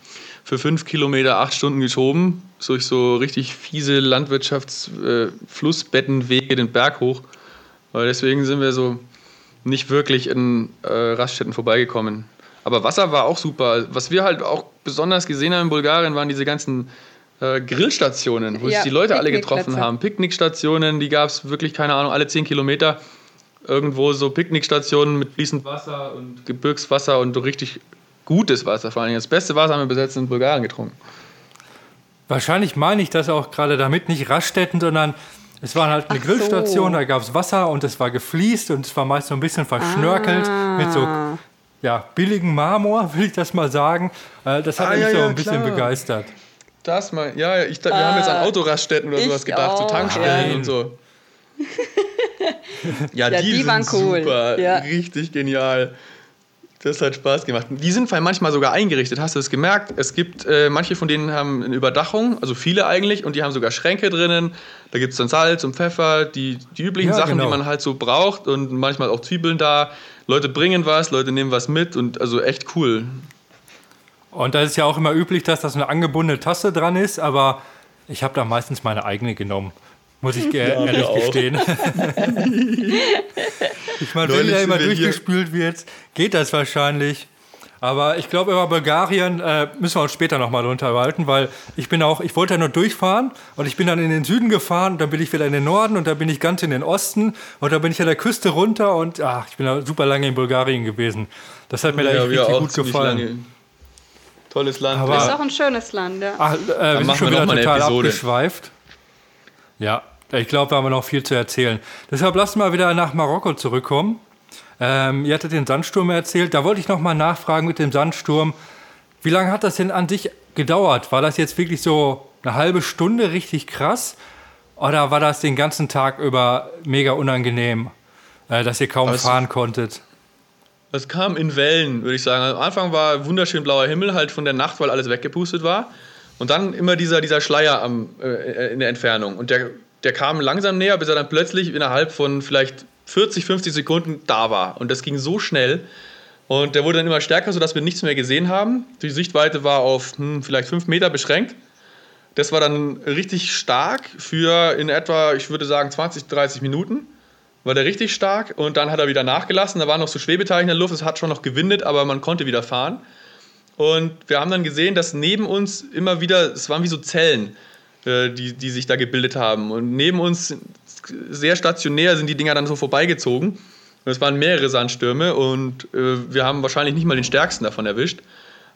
für fünf Kilometer acht Stunden geschoben, durch so richtig fiese Landwirtschaftsflussbettenwege äh, den Berg hoch. Weil deswegen sind wir so nicht wirklich in äh, Raststätten vorbeigekommen. Aber Wasser war auch super. Was wir halt auch besonders gesehen haben in Bulgarien, waren diese ganzen äh, Grillstationen, wo ja, sich die Leute alle getroffen haben. Picknickstationen, die gab es wirklich, keine Ahnung, alle zehn Kilometer. Irgendwo so Picknickstationen mit fließend Wasser und Gebirgswasser und so richtig gutes Wasser. Vor allem das beste Wasser haben wir bis jetzt in Bulgarien getrunken. Wahrscheinlich meine ich das auch gerade damit, nicht Raststätten, sondern es war halt eine Ach Grillstation, so. da gab es Wasser und es war gefliest und es war meist so ein bisschen verschnörkelt ah. mit so ja, billigen Marmor, will ich das mal sagen. Äh, das hat ah, mich ja, so ein bisschen klar. begeistert. Das mal, ja, ich, wir äh, haben jetzt an äh, Autoraststätten oder sowas gedacht, auch. so Tankstellen Nein. und so. ja, ja, die, die waren cool. Super, ja. richtig genial. Das hat Spaß gemacht. Die sind manchmal sogar eingerichtet, hast du es gemerkt? Es gibt, äh, manche von denen haben eine Überdachung, also viele eigentlich, und die haben sogar Schränke drinnen. Da gibt es dann Salz und Pfeffer, die, die üblichen ja, Sachen, genau. die man halt so braucht und manchmal auch Zwiebeln da. Leute bringen was, Leute nehmen was mit und also echt cool. Und da ist ja auch immer üblich, dass das eine angebundene Tasse dran ist, aber ich habe da meistens meine eigene genommen. Muss ich ja, ehrlich gestehen. ich meine, wenn der immer durchgespült wird, geht das wahrscheinlich. Aber ich glaube, über Bulgarien äh, müssen wir uns später nochmal unterhalten, weil ich bin auch, ich wollte ja nur durchfahren und ich bin dann in den Süden gefahren, und dann bin ich wieder in den Norden und dann bin ich ganz in den Osten und dann bin ich an der Küste runter und ach, ich bin da super lange in Bulgarien gewesen. Das hat mir ja, da echt richtig gut gefallen. Tolles Land. Aber, ist auch ein schönes Land, ja. Ach, äh, wir sind schon wieder total abgeschweift. Ja, ich glaube, da haben wir noch viel zu erzählen. Deshalb lasst mal wieder nach Marokko zurückkommen. Ähm, ihr hattet den Sandsturm erzählt. Da wollte ich noch mal nachfragen mit dem Sandsturm. Wie lange hat das denn an sich gedauert? War das jetzt wirklich so eine halbe Stunde richtig krass? Oder war das den ganzen Tag über mega unangenehm, äh, dass ihr kaum also, fahren konntet? Es kam in Wellen, würde ich sagen. Am Anfang war wunderschön blauer Himmel, halt von der Nacht, weil alles weggepustet war. Und dann immer dieser, dieser Schleier am, äh, in der Entfernung. Und der, der kam langsam näher, bis er dann plötzlich innerhalb von vielleicht 40, 50 Sekunden da war. Und das ging so schnell. Und der wurde dann immer stärker, sodass wir nichts mehr gesehen haben. Die Sichtweite war auf hm, vielleicht 5 Meter beschränkt. Das war dann richtig stark für in etwa, ich würde sagen, 20, 30 Minuten. War der richtig stark und dann hat er wieder nachgelassen. Da waren noch so Schwebeteile in der Luft, es hat schon noch gewindet, aber man konnte wieder fahren. Und wir haben dann gesehen, dass neben uns immer wieder, es waren wie so Zellen, äh, die, die sich da gebildet haben. Und neben uns sehr stationär sind die Dinger dann so vorbeigezogen. Und es waren mehrere Sandstürme und äh, wir haben wahrscheinlich nicht mal den stärksten davon erwischt.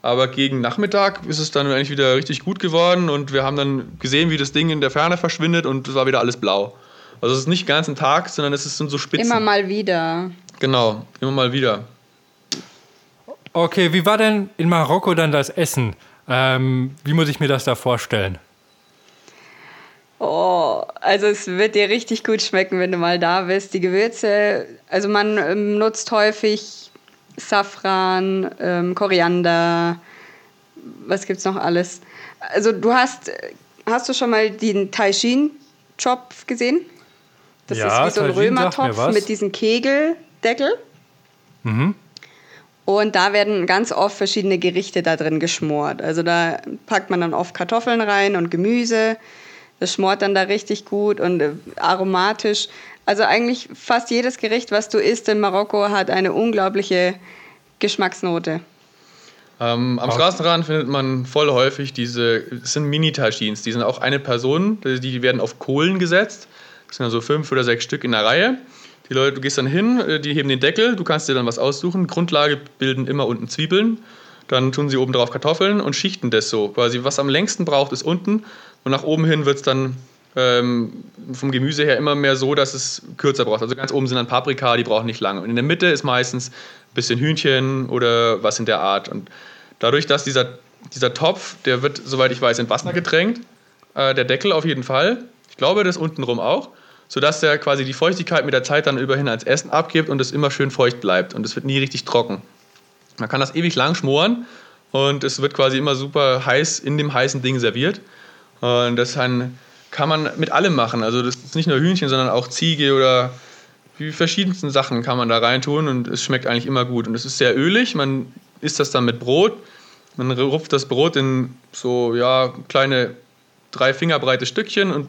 Aber gegen Nachmittag ist es dann eigentlich wieder richtig gut geworden und wir haben dann gesehen, wie das Ding in der Ferne verschwindet und es war wieder alles blau. Also es ist nicht den ganzen Tag, sondern es sind so Spitzen. Immer mal wieder. Genau, immer mal wieder. Okay, wie war denn in Marokko dann das Essen? Ähm, wie muss ich mir das da vorstellen? Oh, also es wird dir richtig gut schmecken, wenn du mal da bist. Die Gewürze, also man ähm, nutzt häufig Safran, ähm, Koriander, was gibt's noch alles? Also du hast, hast du schon mal den Taishin-Chop gesehen? Das ja, ist wie so ein Römertopf mit diesem Kegeldeckel. Mhm. Und da werden ganz oft verschiedene Gerichte da drin geschmort. Also da packt man dann oft Kartoffeln rein und Gemüse. Das schmort dann da richtig gut und äh, aromatisch. Also eigentlich fast jedes Gericht, was du isst in Marokko, hat eine unglaubliche Geschmacksnote. Ähm, am Straßenrand findet man voll häufig diese, das sind Mini-Taschins, die sind auch eine Person, die werden auf Kohlen gesetzt. Das sind also fünf oder sechs Stück in der Reihe. Die Leute, du gehst dann hin, äh, die heben den Deckel, du kannst dir dann was aussuchen. Grundlage bilden immer unten Zwiebeln. Dann tun sie oben drauf Kartoffeln und schichten das so. Quasi, was am längsten braucht, ist unten. Und nach oben hin wird es dann ähm, vom Gemüse her immer mehr so, dass es kürzer braucht. Also ganz oben sind dann Paprika, die brauchen nicht lange. Und in der Mitte ist meistens ein bisschen Hühnchen oder was in der Art. Und dadurch, dass dieser, dieser Topf, der wird, soweit ich weiß, in Wasser getränkt, äh, der Deckel auf jeden Fall. Ich glaube, das untenrum auch sodass der quasi die Feuchtigkeit mit der Zeit dann überhin als Essen abgibt und es immer schön feucht bleibt und es wird nie richtig trocken. Man kann das ewig lang schmoren und es wird quasi immer super heiß in dem heißen Ding serviert. Und das kann man mit allem machen. Also das ist nicht nur Hühnchen, sondern auch Ziege oder die verschiedensten Sachen kann man da reintun und es schmeckt eigentlich immer gut. Und es ist sehr ölig, man isst das dann mit Brot. Man rupft das Brot in so ja, kleine drei Finger breite Stückchen und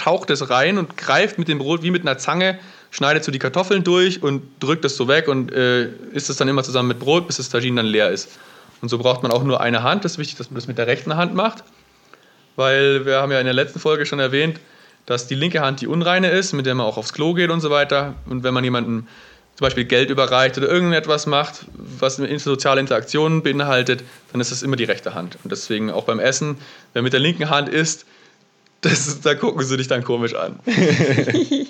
taucht es rein und greift mit dem Brot wie mit einer Zange, schneidet so die Kartoffeln durch und drückt es so weg und äh, isst es dann immer zusammen mit Brot, bis das Tagine dann leer ist. Und so braucht man auch nur eine Hand. Das ist wichtig, dass man das mit der rechten Hand macht, weil wir haben ja in der letzten Folge schon erwähnt, dass die linke Hand die unreine ist, mit der man auch aufs Klo geht und so weiter. Und wenn man jemandem zum Beispiel Geld überreicht oder irgendetwas macht, was eine soziale Interaktion beinhaltet, dann ist das immer die rechte Hand. Und deswegen auch beim Essen, wer mit der linken Hand isst, das, da gucken sie dich dann komisch an.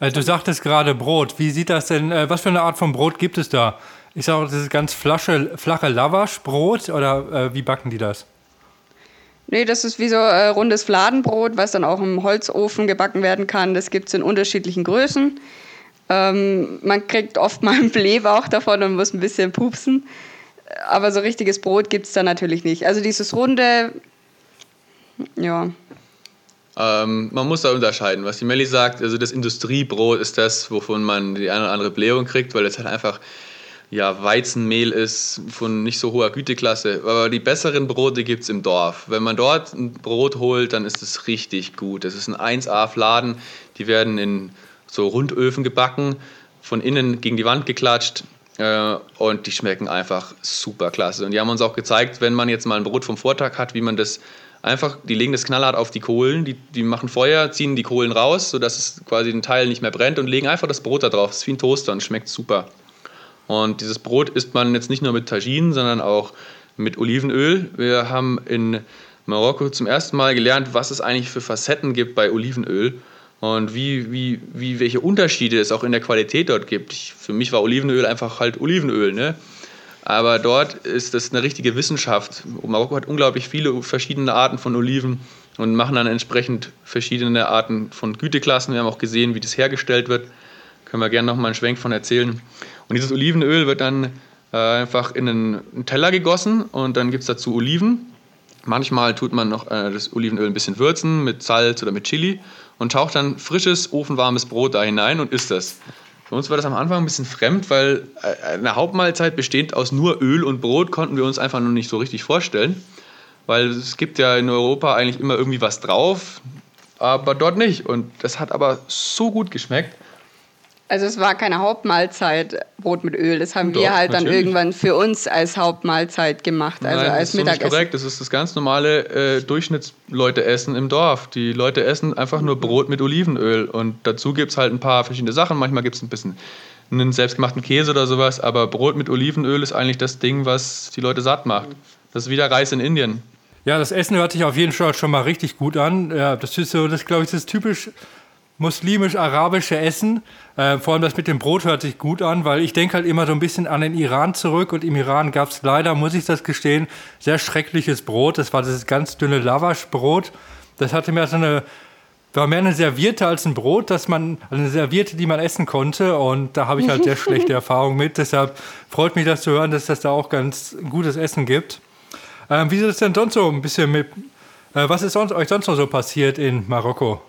Äh, du sagtest gerade Brot. Wie sieht das denn, äh, was für eine Art von Brot gibt es da? Ich sage, das ist ganz flasche, flache Lavaschbrot oder äh, wie backen die das? Nee, das ist wie so äh, rundes Fladenbrot, was dann auch im Holzofen gebacken werden kann. Das gibt es in unterschiedlichen Größen. Ähm, man kriegt oft mal einen Blähbauch davon und muss ein bisschen pupsen. Aber so richtiges Brot gibt es da natürlich nicht. Also dieses runde, ja. Ähm, man muss da unterscheiden. Was die Melli sagt, also das Industriebrot ist das, wovon man die eine oder andere Blähung kriegt, weil es halt einfach ja, Weizenmehl ist von nicht so hoher Güteklasse. Aber die besseren Brote gibt es im Dorf. Wenn man dort ein Brot holt, dann ist es richtig gut. Das ist ein 1A-Fladen. Die werden in so Rundöfen gebacken, von innen gegen die Wand geklatscht. Äh, und die schmecken einfach super klasse. Und die haben uns auch gezeigt, wenn man jetzt mal ein Brot vom Vortag hat, wie man das einfach, die legen das knallhart auf die Kohlen, die, die machen Feuer, ziehen die Kohlen raus, sodass es quasi ein Teil nicht mehr brennt und legen einfach das Brot da drauf. Das ist wie ein Toaster und schmeckt super. Und dieses Brot isst man jetzt nicht nur mit Taginen, sondern auch mit Olivenöl. Wir haben in Marokko zum ersten Mal gelernt, was es eigentlich für Facetten gibt bei Olivenöl und wie, wie, wie welche Unterschiede es auch in der Qualität dort gibt. Ich, für mich war Olivenöl einfach halt Olivenöl, ne? Aber dort ist das eine richtige Wissenschaft. Marokko hat unglaublich viele verschiedene Arten von Oliven und machen dann entsprechend verschiedene Arten von Güteklassen. Wir haben auch gesehen, wie das hergestellt wird. Können wir gerne noch mal einen Schwenk von erzählen. Und dieses Olivenöl wird dann äh, einfach in einen, Teller gegossen und dann gibt es dazu Oliven. Manchmal tut man noch äh, das Olivenöl ein bisschen würzen mit Salz oder mit Chili und taucht dann frisches, ofenwarmes Brot da hinein und isst das. Für uns war das am Anfang ein bisschen fremd, weil äh, eine Hauptmahlzeit bestehend aus nur Öl und Brot konnten wir uns einfach noch nicht so richtig vorstellen. Weil es gibt ja in Europa eigentlich immer irgendwie was drauf, aber dort nicht. Und das hat aber so gut geschmeckt. Also es war keine Hauptmahlzeit Brot mit Öl. Das haben Doch, wir halt natürlich. dann irgendwann für uns als Hauptmahlzeit gemacht, also Nein, als das ist Mittagessen. Nicht korrekt, das ist das ganz normale äh, Durchschnittsleuteessen im Dorf. Die Leute essen einfach nur Brot mit Olivenöl und dazu gibt es halt ein paar verschiedene Sachen. Manchmal gibt es ein bisschen einen selbstgemachten Käse oder sowas, aber Brot mit Olivenöl ist eigentlich das Ding, was die Leute satt macht. Das ist wieder Reis in Indien. Ja, das Essen hört sich auf jeden Fall schon mal richtig gut an. Ja, das ist so, das glaube ich, das typisch muslimisch-arabische Essen. Äh, vor allem das mit dem Brot hört sich gut an, weil ich denke halt immer so ein bisschen an den Iran zurück und im Iran gab es leider, muss ich das gestehen, sehr schreckliches Brot. Das war dieses ganz dünne Lavaschbrot. Das hatte mehr so eine, war mehr eine Serviette als ein Brot, dass man, also eine Serviette, die man essen konnte und da habe ich halt sehr schlechte Erfahrungen mit. Deshalb freut mich das zu hören, dass das da auch ganz gutes Essen gibt. Ähm, wie ist es denn sonst so ein bisschen mit, äh, was ist sonst, euch sonst noch so passiert in Marokko?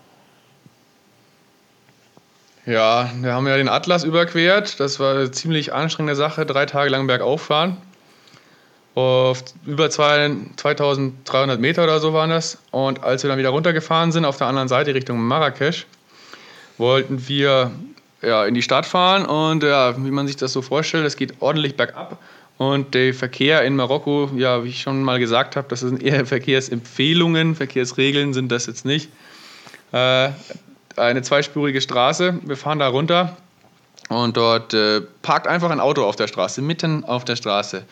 Ja, wir haben ja den Atlas überquert. Das war eine ziemlich anstrengende Sache. Drei Tage lang bergauf fahren. Auf über 2300 Meter oder so waren das. Und als wir dann wieder runtergefahren sind, auf der anderen Seite Richtung Marrakesch, wollten wir ja, in die Stadt fahren. Und ja, wie man sich das so vorstellt, es geht ordentlich bergab. Und der Verkehr in Marokko, ja, wie ich schon mal gesagt habe, das sind eher Verkehrsempfehlungen, Verkehrsregeln sind das jetzt nicht. Äh, eine zweispurige Straße. Wir fahren da runter und dort äh, parkt einfach ein Auto auf der Straße, mitten auf der Straße.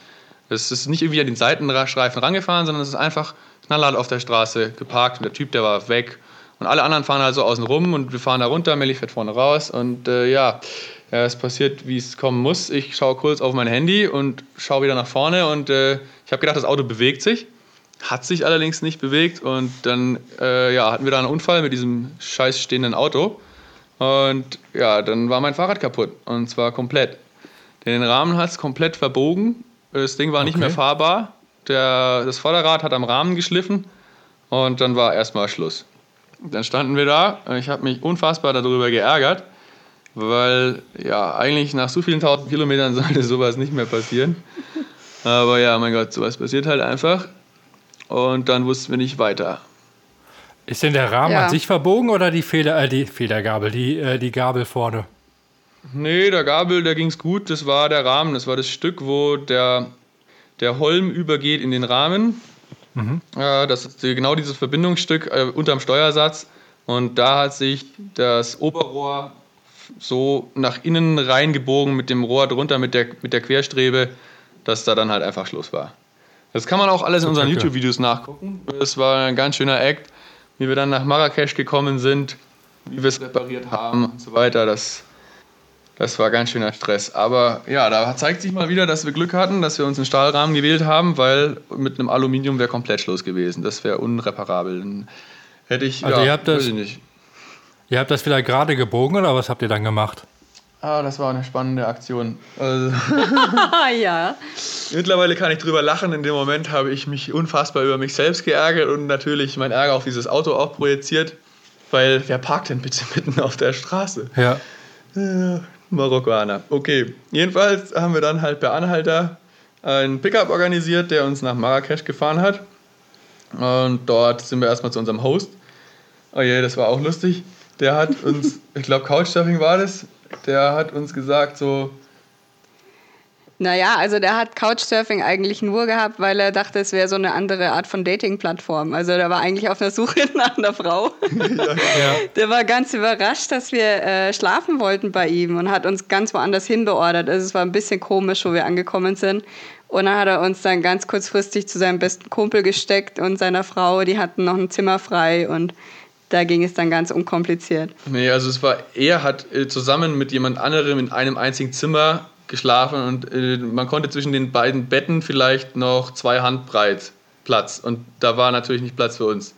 Es ist nicht irgendwie an den Seitenstreifen rangefahren, sondern es ist einfach knallhart auf der Straße geparkt und der Typ, der war weg. Und alle anderen fahren also außen rum und wir fahren da runter, Melli fährt vorne raus und äh, ja, ja, es passiert, wie es kommen muss. Ich schaue kurz auf mein Handy und schaue wieder nach vorne und äh, ich habe gedacht, das Auto bewegt sich. Hat sich allerdings nicht bewegt und dann äh, ja, hatten wir da einen Unfall mit diesem scheiß stehenden Auto. Und ja, dann war mein Fahrrad kaputt und zwar komplett. Den Rahmen hat es komplett verbogen Das Ding war nicht mehr fahrbar. Der, das Vorderrad hat am Rahmen geschliffen und dann war erstmal Schluss. Dann standen wir da. Ich habe mich unfassbar darüber geärgert, weil ja, eigentlich nach so vielen tausend Kilometern sollte sowas nicht mehr passieren. Aber ja, mein Gott, sowas passiert halt einfach. Und dann wussten wir nicht weiter. Ist denn der Rahmen ja. an sich verbogen oder die, Feder, äh, die Federgabel, die, äh, die Gabel vorne? Nee, der Gabel, da ging es gut. Das war der Rahmen, das war das Stück, wo der, der Holm übergeht in den Rahmen. Mhm. Äh, das ist genau dieses Verbindungsstück äh, unterm Steuersatz. Und da hat sich das Oberrohr so nach innen reingebogen mit dem Rohr drunter, mit der, mit der Querstrebe, dass da dann halt einfach Schluss war. Das kann man auch alles in unseren YouTube-Videos nachgucken. Das war ein ganz schöner Act, wie wir dann nach Marrakesch gekommen sind, wie wir es repariert haben und so weiter. Das das war ganz schöner Stress. Aber ja, da zeigt sich mal wieder, dass wir Glück hatten, dass wir uns einen Stahlrahmen gewählt haben, weil mit einem Aluminium wäre komplett Schluss gewesen. Das wäre unreparabel. Dann hätte ich, also ja, ihr habt das, nicht. Ihr habt das wieder gerade gebogen oder was habt ihr dann gemacht? Ah, das war eine spannende Aktion. Also ja. Mittlerweile kann ich drüber lachen. In dem Moment habe ich mich unfassbar über mich selbst geärgert und natürlich mein Ärger auf dieses Auto auch projiziert. Weil wer parkt denn bitte mitten auf der Straße? Ja. Marokkaner. Okay, jedenfalls haben wir dann halt per Anhalter einen Pickup organisiert, der uns nach Marrakesch gefahren hat. Und dort sind wir erstmal zu unserem Host. Oh je, das war auch lustig. Der hat uns, ich glaube Couchsurfing war das, der hat uns gesagt so, naja, also der hat Couchsurfing eigentlich nur gehabt, weil er dachte, es wäre so eine andere Art von Dating-Plattform. Also der war eigentlich auf der Suche nach einer Frau. ja. Der war ganz überrascht, dass wir äh, schlafen wollten bei ihm und hat uns ganz woanders hin beordert. Also es war ein bisschen komisch, wo wir angekommen sind. Und dann hat er uns dann ganz kurzfristig zu seinem besten Kumpel gesteckt und seiner Frau, die hatten noch ein Zimmer frei und da ging es dann ganz unkompliziert. Nee, also es war, er hat äh, zusammen mit jemand anderem in einem einzigen Zimmer geschlafen und äh, man konnte zwischen den beiden Betten vielleicht noch zwei Handbreit Platz und da war natürlich nicht Platz für uns.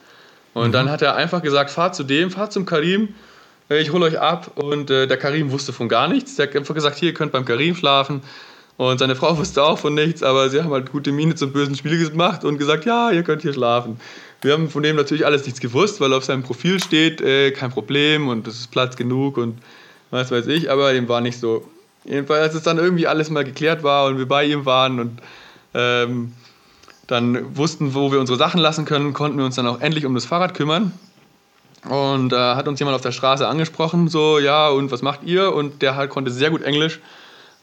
Und mhm. dann hat er einfach gesagt, fahrt zu dem, fahrt zum Karim, äh, ich hole euch ab und äh, der Karim wusste von gar nichts. Der hat einfach gesagt, hier, ihr könnt beim Karim schlafen. Und seine Frau wusste auch von nichts, aber sie haben halt gute Miene zum bösen Spiel gemacht und gesagt, ja, ihr könnt hier schlafen. Wir haben von dem natürlich alles nichts gewusst, weil auf seinem Profil steht, äh, kein Problem und es ist Platz genug und was weiß ich, aber dem war nicht so. Jedenfalls, als es dann irgendwie alles mal geklärt war und wir bei ihm waren und ähm, dann wussten, wo wir unsere Sachen lassen können, konnten wir uns dann auch endlich um das Fahrrad kümmern. Und da äh, hat uns jemand auf der Straße angesprochen, so, ja, und was macht ihr? Und der halt konnte sehr gut Englisch.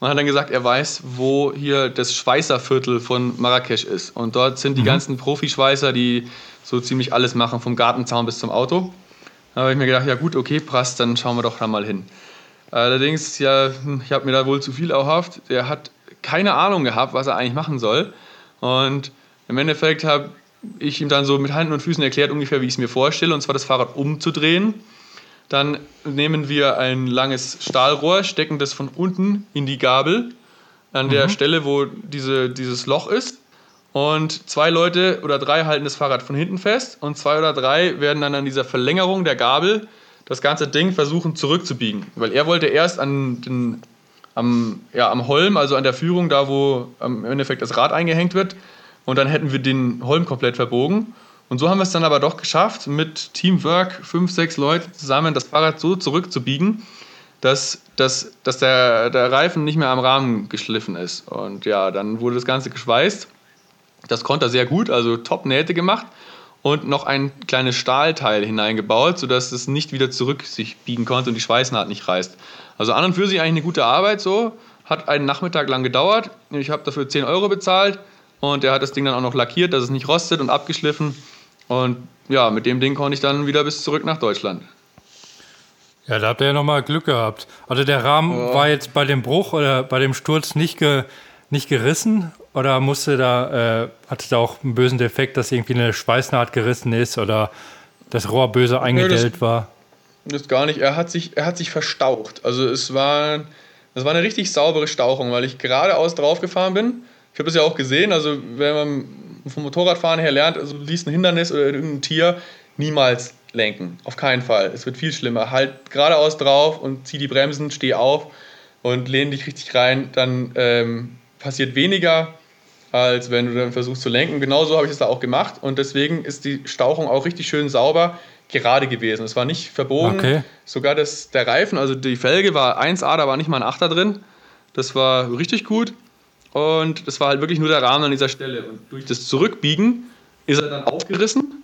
Man hat dann gesagt, er weiß, wo hier das Schweißerviertel von Marrakesch ist. Und dort sind die mhm. ganzen Profischweißer, die so ziemlich alles machen, vom Gartenzaun bis zum Auto. Da habe ich mir gedacht, ja gut, okay, passt, dann schauen wir doch da mal hin. Allerdings, ja, ich habe mir da wohl zu viel erhofft. Er hat keine Ahnung gehabt, was er eigentlich machen soll. Und im Endeffekt habe ich ihm dann so mit Händen und Füßen erklärt, ungefähr wie ich es mir vorstelle, und zwar das Fahrrad umzudrehen. Dann nehmen wir ein langes Stahlrohr, stecken das von unten in die Gabel, an mhm. der Stelle, wo diese, dieses Loch ist. Und zwei Leute oder drei halten das Fahrrad von hinten fest und zwei oder drei werden dann an dieser Verlängerung der Gabel das ganze Ding versuchen zurückzubiegen. Weil er wollte erst an den, am, ja, am Holm, also an der Führung, da wo im Endeffekt das Rad eingehängt wird, und dann hätten wir den Holm komplett verbogen. Und so haben wir es dann aber doch geschafft, mit Teamwork, fünf, sechs Leute zusammen, das Fahrrad so zurückzubiegen, dass, dass, dass der, der Reifen nicht mehr am Rahmen geschliffen ist. Und ja, dann wurde das Ganze geschweißt. Das konnte er sehr gut, also top Nähte gemacht und noch ein kleines Stahlteil hineingebaut, sodass es nicht wieder zurück sich biegen konnte und die Schweißnaht nicht reißt. Also an und für sich eigentlich eine gute Arbeit so. Hat einen Nachmittag lang gedauert. Ich habe dafür 10 Euro bezahlt und er hat das Ding dann auch noch lackiert, dass es nicht rostet und abgeschliffen. Und ja, mit dem Ding konnte ich dann wieder bis zurück nach Deutschland. Ja, da habt ihr ja nochmal Glück gehabt. Also der Rahmen oh. war jetzt bei dem Bruch oder bei dem Sturz nicht, ge, nicht gerissen oder musste da, äh, hatte da auch einen bösen Defekt, dass irgendwie eine Schweißnaht gerissen ist oder das Rohr böse eingedellt das, war? Das gar nicht. Er hat sich, er hat sich verstaucht. Also es war, das war eine richtig saubere Stauchung, weil ich geradeaus draufgefahren bin. Ich habe das ja auch gesehen. Also wenn man vom Motorradfahren her lernt, also du liest ein Hindernis oder irgendein Tier, niemals lenken. Auf keinen Fall. Es wird viel schlimmer. Halt geradeaus drauf und zieh die Bremsen, steh auf und lehn dich richtig rein. Dann ähm, passiert weniger als wenn du dann versuchst zu lenken. Genauso habe ich es da auch gemacht und deswegen ist die Stauchung auch richtig schön sauber gerade gewesen. Es war nicht verbogen. Okay. Sogar das, der Reifen, also die Felge war 1A, da war nicht mal ein Achter drin. Das war richtig gut. Und das war halt wirklich nur der Rahmen an dieser Stelle. Und durch das Zurückbiegen ist er dann aufgerissen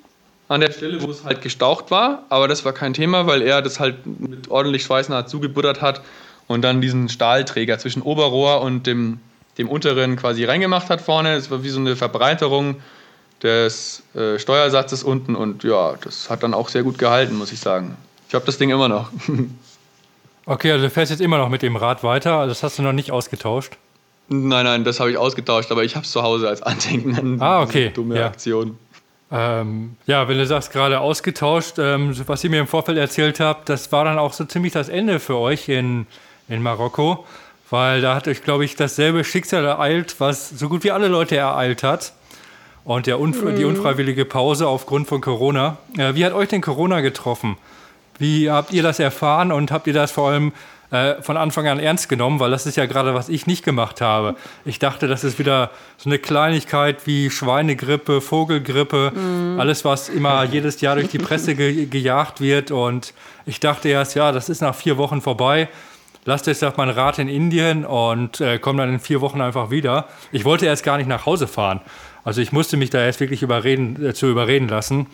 an der Stelle, wo es halt gestaucht war. Aber das war kein Thema, weil er das halt mit ordentlich Schweißnaht zugebuttert hat und dann diesen Stahlträger zwischen Oberrohr und dem, dem unteren quasi reingemacht hat vorne. Es war wie so eine Verbreiterung des äh, Steuersatzes unten und ja, das hat dann auch sehr gut gehalten, muss ich sagen. Ich habe das Ding immer noch. okay, also du fährst jetzt immer noch mit dem Rad weiter, also das hast du noch nicht ausgetauscht? Nein, nein, das habe ich ausgetauscht, aber ich habe es zu Hause als Andenken an ah, okay. dumme ja. Aktion. Ähm, ja, wenn du sagst, gerade ausgetauscht, ähm, was ihr mir im Vorfeld erzählt habt, das war dann auch so ziemlich das Ende für euch in, in Marokko, weil da hat euch, glaube ich, dasselbe Schicksal ereilt, was so gut wie alle Leute ereilt hat. Und der Unf mhm. die unfreiwillige Pause aufgrund von Corona. Äh, wie hat euch denn Corona getroffen? Wie habt ihr das erfahren und habt ihr das vor allem äh, von Anfang an ernst genommen? Weil das ist ja gerade, was ich nicht gemacht habe. Ich dachte, das ist wieder so eine Kleinigkeit wie Schweinegrippe, Vogelgrippe, mhm. alles, was immer jedes Jahr durch die Presse ge gejagt wird. Und ich dachte erst, ja, das ist nach vier Wochen vorbei lasst jetzt doch mal ein Rad in Indien und äh, komm dann in vier Wochen einfach wieder. Ich wollte erst gar nicht nach Hause fahren. Also ich musste mich da erst wirklich überreden, äh, zu überreden lassen.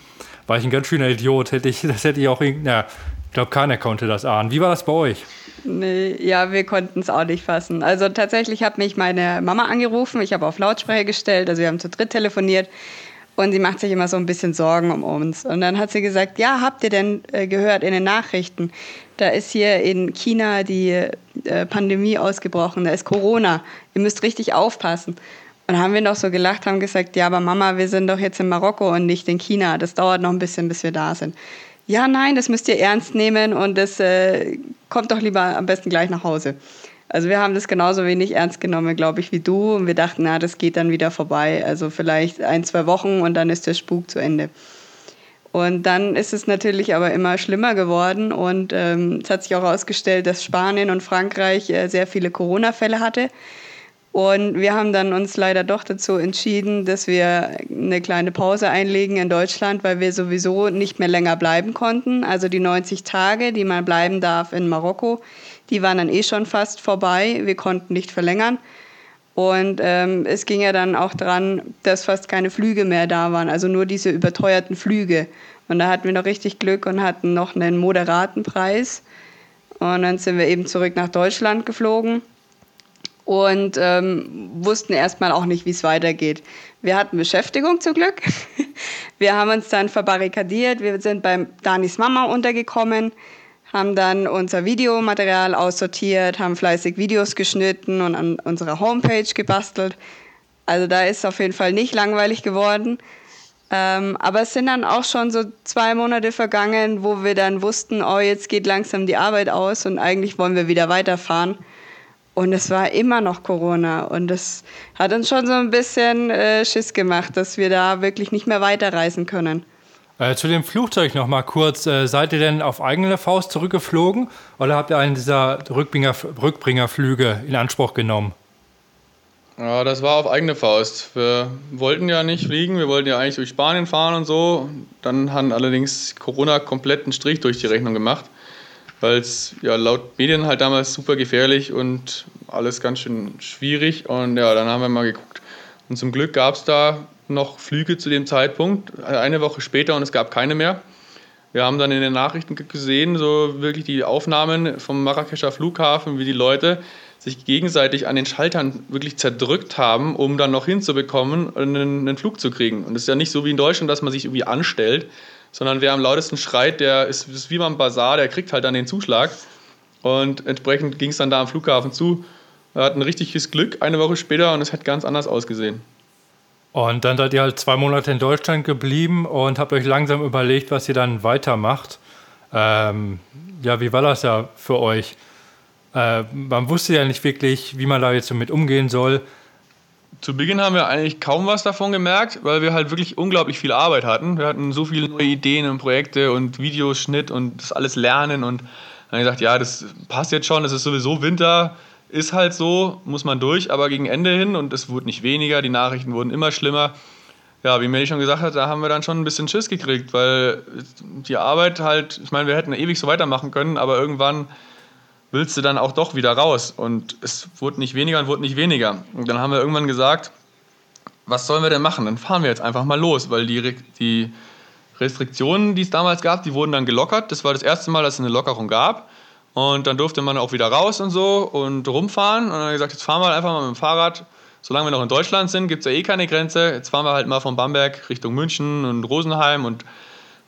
War ich ein ganz schöner Idiot. Hätte ich, das hätte ich auch, na, ich glaube, keiner konnte das ahnen. Wie war das bei euch? Nee, ja, wir konnten es auch nicht fassen. Also tatsächlich hat mich meine Mama angerufen. Ich habe auf Lautsprecher gestellt. Also wir haben zu dritt telefoniert. Und sie macht sich immer so ein bisschen Sorgen um uns. Und dann hat sie gesagt, ja, habt ihr denn äh, gehört in den Nachrichten? Da ist hier in China die äh, Pandemie ausgebrochen, da ist Corona. Ihr müsst richtig aufpassen. Und haben wir noch so gelacht, haben gesagt, ja, aber Mama, wir sind doch jetzt in Marokko und nicht in China. Das dauert noch ein bisschen, bis wir da sind. Ja, nein, das müsst ihr ernst nehmen und das äh, kommt doch lieber am besten gleich nach Hause. Also wir haben das genauso wenig ernst genommen, glaube ich, wie du. Und wir dachten, na, das geht dann wieder vorbei. Also vielleicht ein, zwei Wochen und dann ist der Spuk zu Ende. Und dann ist es natürlich aber immer schlimmer geworden. Und ähm, es hat sich auch herausgestellt, dass Spanien und Frankreich äh, sehr viele Corona-Fälle hatte. Und wir haben dann uns leider doch dazu entschieden, dass wir eine kleine Pause einlegen in Deutschland, weil wir sowieso nicht mehr länger bleiben konnten. Also die 90 Tage, die man bleiben darf in Marokko, die waren dann eh schon fast vorbei. Wir konnten nicht verlängern. Und ähm, es ging ja dann auch dran, dass fast keine Flüge mehr da waren, also nur diese überteuerten Flüge. Und da hatten wir noch richtig Glück und hatten noch einen moderaten Preis. Und dann sind wir eben zurück nach Deutschland geflogen und ähm, wussten erstmal auch nicht, wie es weitergeht. Wir hatten Beschäftigung zum Glück. Wir haben uns dann verbarrikadiert. Wir sind beim Danis Mama untergekommen haben dann unser Videomaterial aussortiert, haben fleißig Videos geschnitten und an unserer Homepage gebastelt. Also da ist auf jeden Fall nicht langweilig geworden. Ähm, aber es sind dann auch schon so zwei Monate vergangen, wo wir dann wussten, oh, jetzt geht langsam die Arbeit aus und eigentlich wollen wir wieder weiterfahren. Und es war immer noch Corona und das hat uns schon so ein bisschen äh, Schiss gemacht, dass wir da wirklich nicht mehr weiterreisen können. Äh, zu dem Flugzeug noch mal kurz. Äh, seid ihr denn auf eigene Faust zurückgeflogen oder habt ihr einen dieser Rückbringer, Rückbringerflüge in Anspruch genommen? Ja, das war auf eigene Faust. Wir wollten ja nicht fliegen, wir wollten ja eigentlich durch Spanien fahren und so. Dann hat allerdings Corona komplett einen Strich durch die Rechnung gemacht, weil es ja laut Medien halt damals super gefährlich und alles ganz schön schwierig. Und ja, dann haben wir mal geguckt. Und zum Glück gab es da noch Flüge zu dem Zeitpunkt, eine Woche später und es gab keine mehr. Wir haben dann in den Nachrichten gesehen, so wirklich die Aufnahmen vom Marrakescher Flughafen, wie die Leute sich gegenseitig an den Schaltern wirklich zerdrückt haben, um dann noch hinzubekommen, einen, einen Flug zu kriegen. Und es ist ja nicht so wie in Deutschland, dass man sich irgendwie anstellt, sondern wer am lautesten schreit, der ist, ist wie beim Bazar, der kriegt halt dann den Zuschlag. Und entsprechend ging es dann da am Flughafen zu. Wir hatten richtiges Glück eine Woche später und es hat ganz anders ausgesehen. Und dann seid ihr halt zwei Monate in Deutschland geblieben und habt euch langsam überlegt, was ihr dann weitermacht. Ähm, ja, wie war das ja für euch? Äh, man wusste ja nicht wirklich, wie man da jetzt damit umgehen soll. Zu Beginn haben wir eigentlich kaum was davon gemerkt, weil wir halt wirklich unglaublich viel Arbeit hatten. Wir hatten so viele neue Ideen und Projekte und Videoschnitt und das alles lernen und dann haben wir gesagt, ja, das passt jetzt schon, es ist sowieso Winter, ist halt so, muss man durch, aber gegen Ende hin und es wurde nicht weniger, die Nachrichten wurden immer schlimmer. Ja, wie Meli schon gesagt hat, da haben wir dann schon ein bisschen Schiss gekriegt, weil die Arbeit halt, ich meine, wir hätten ewig so weitermachen können, aber irgendwann willst du dann auch doch wieder raus und es wurde nicht weniger und wurde nicht weniger. Und dann haben wir irgendwann gesagt, was sollen wir denn machen? Dann fahren wir jetzt einfach mal los, weil die, die Restriktionen, die es damals gab, die wurden dann gelockert. Das war das erste Mal, dass es eine Lockerung gab. Und dann durfte man auch wieder raus und so und rumfahren. Und dann haben wir gesagt, jetzt fahren wir einfach mal mit dem Fahrrad. Solange wir noch in Deutschland sind, gibt es ja eh keine Grenze. Jetzt fahren wir halt mal von Bamberg Richtung München und Rosenheim und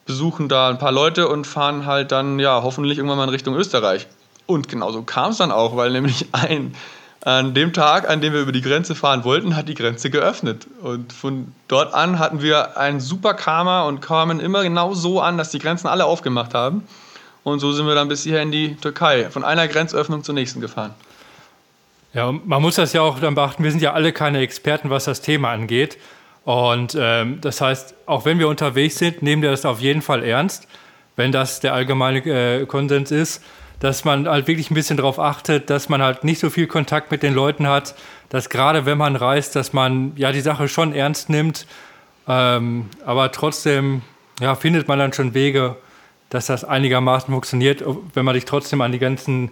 besuchen da ein paar Leute und fahren halt dann, ja, hoffentlich irgendwann mal in Richtung Österreich. Und genauso kam es dann auch, weil nämlich ein an dem Tag, an dem wir über die Grenze fahren wollten, hat die Grenze geöffnet. Und von dort an hatten wir ein super Karma und kamen immer genau so an, dass die Grenzen alle aufgemacht haben. Und so sind wir dann bis hierher in die Türkei, von einer Grenzöffnung zur nächsten gefahren. Ja, man muss das ja auch dann beachten, wir sind ja alle keine Experten, was das Thema angeht. Und ähm, das heißt, auch wenn wir unterwegs sind, nehmen wir das auf jeden Fall ernst, wenn das der allgemeine äh, Konsens ist dass man halt wirklich ein bisschen darauf achtet, dass man halt nicht so viel Kontakt mit den Leuten hat, dass gerade wenn man reist, dass man ja die Sache schon ernst nimmt, ähm, aber trotzdem ja, findet man dann schon Wege, dass das einigermaßen funktioniert, wenn man sich trotzdem an die ganzen,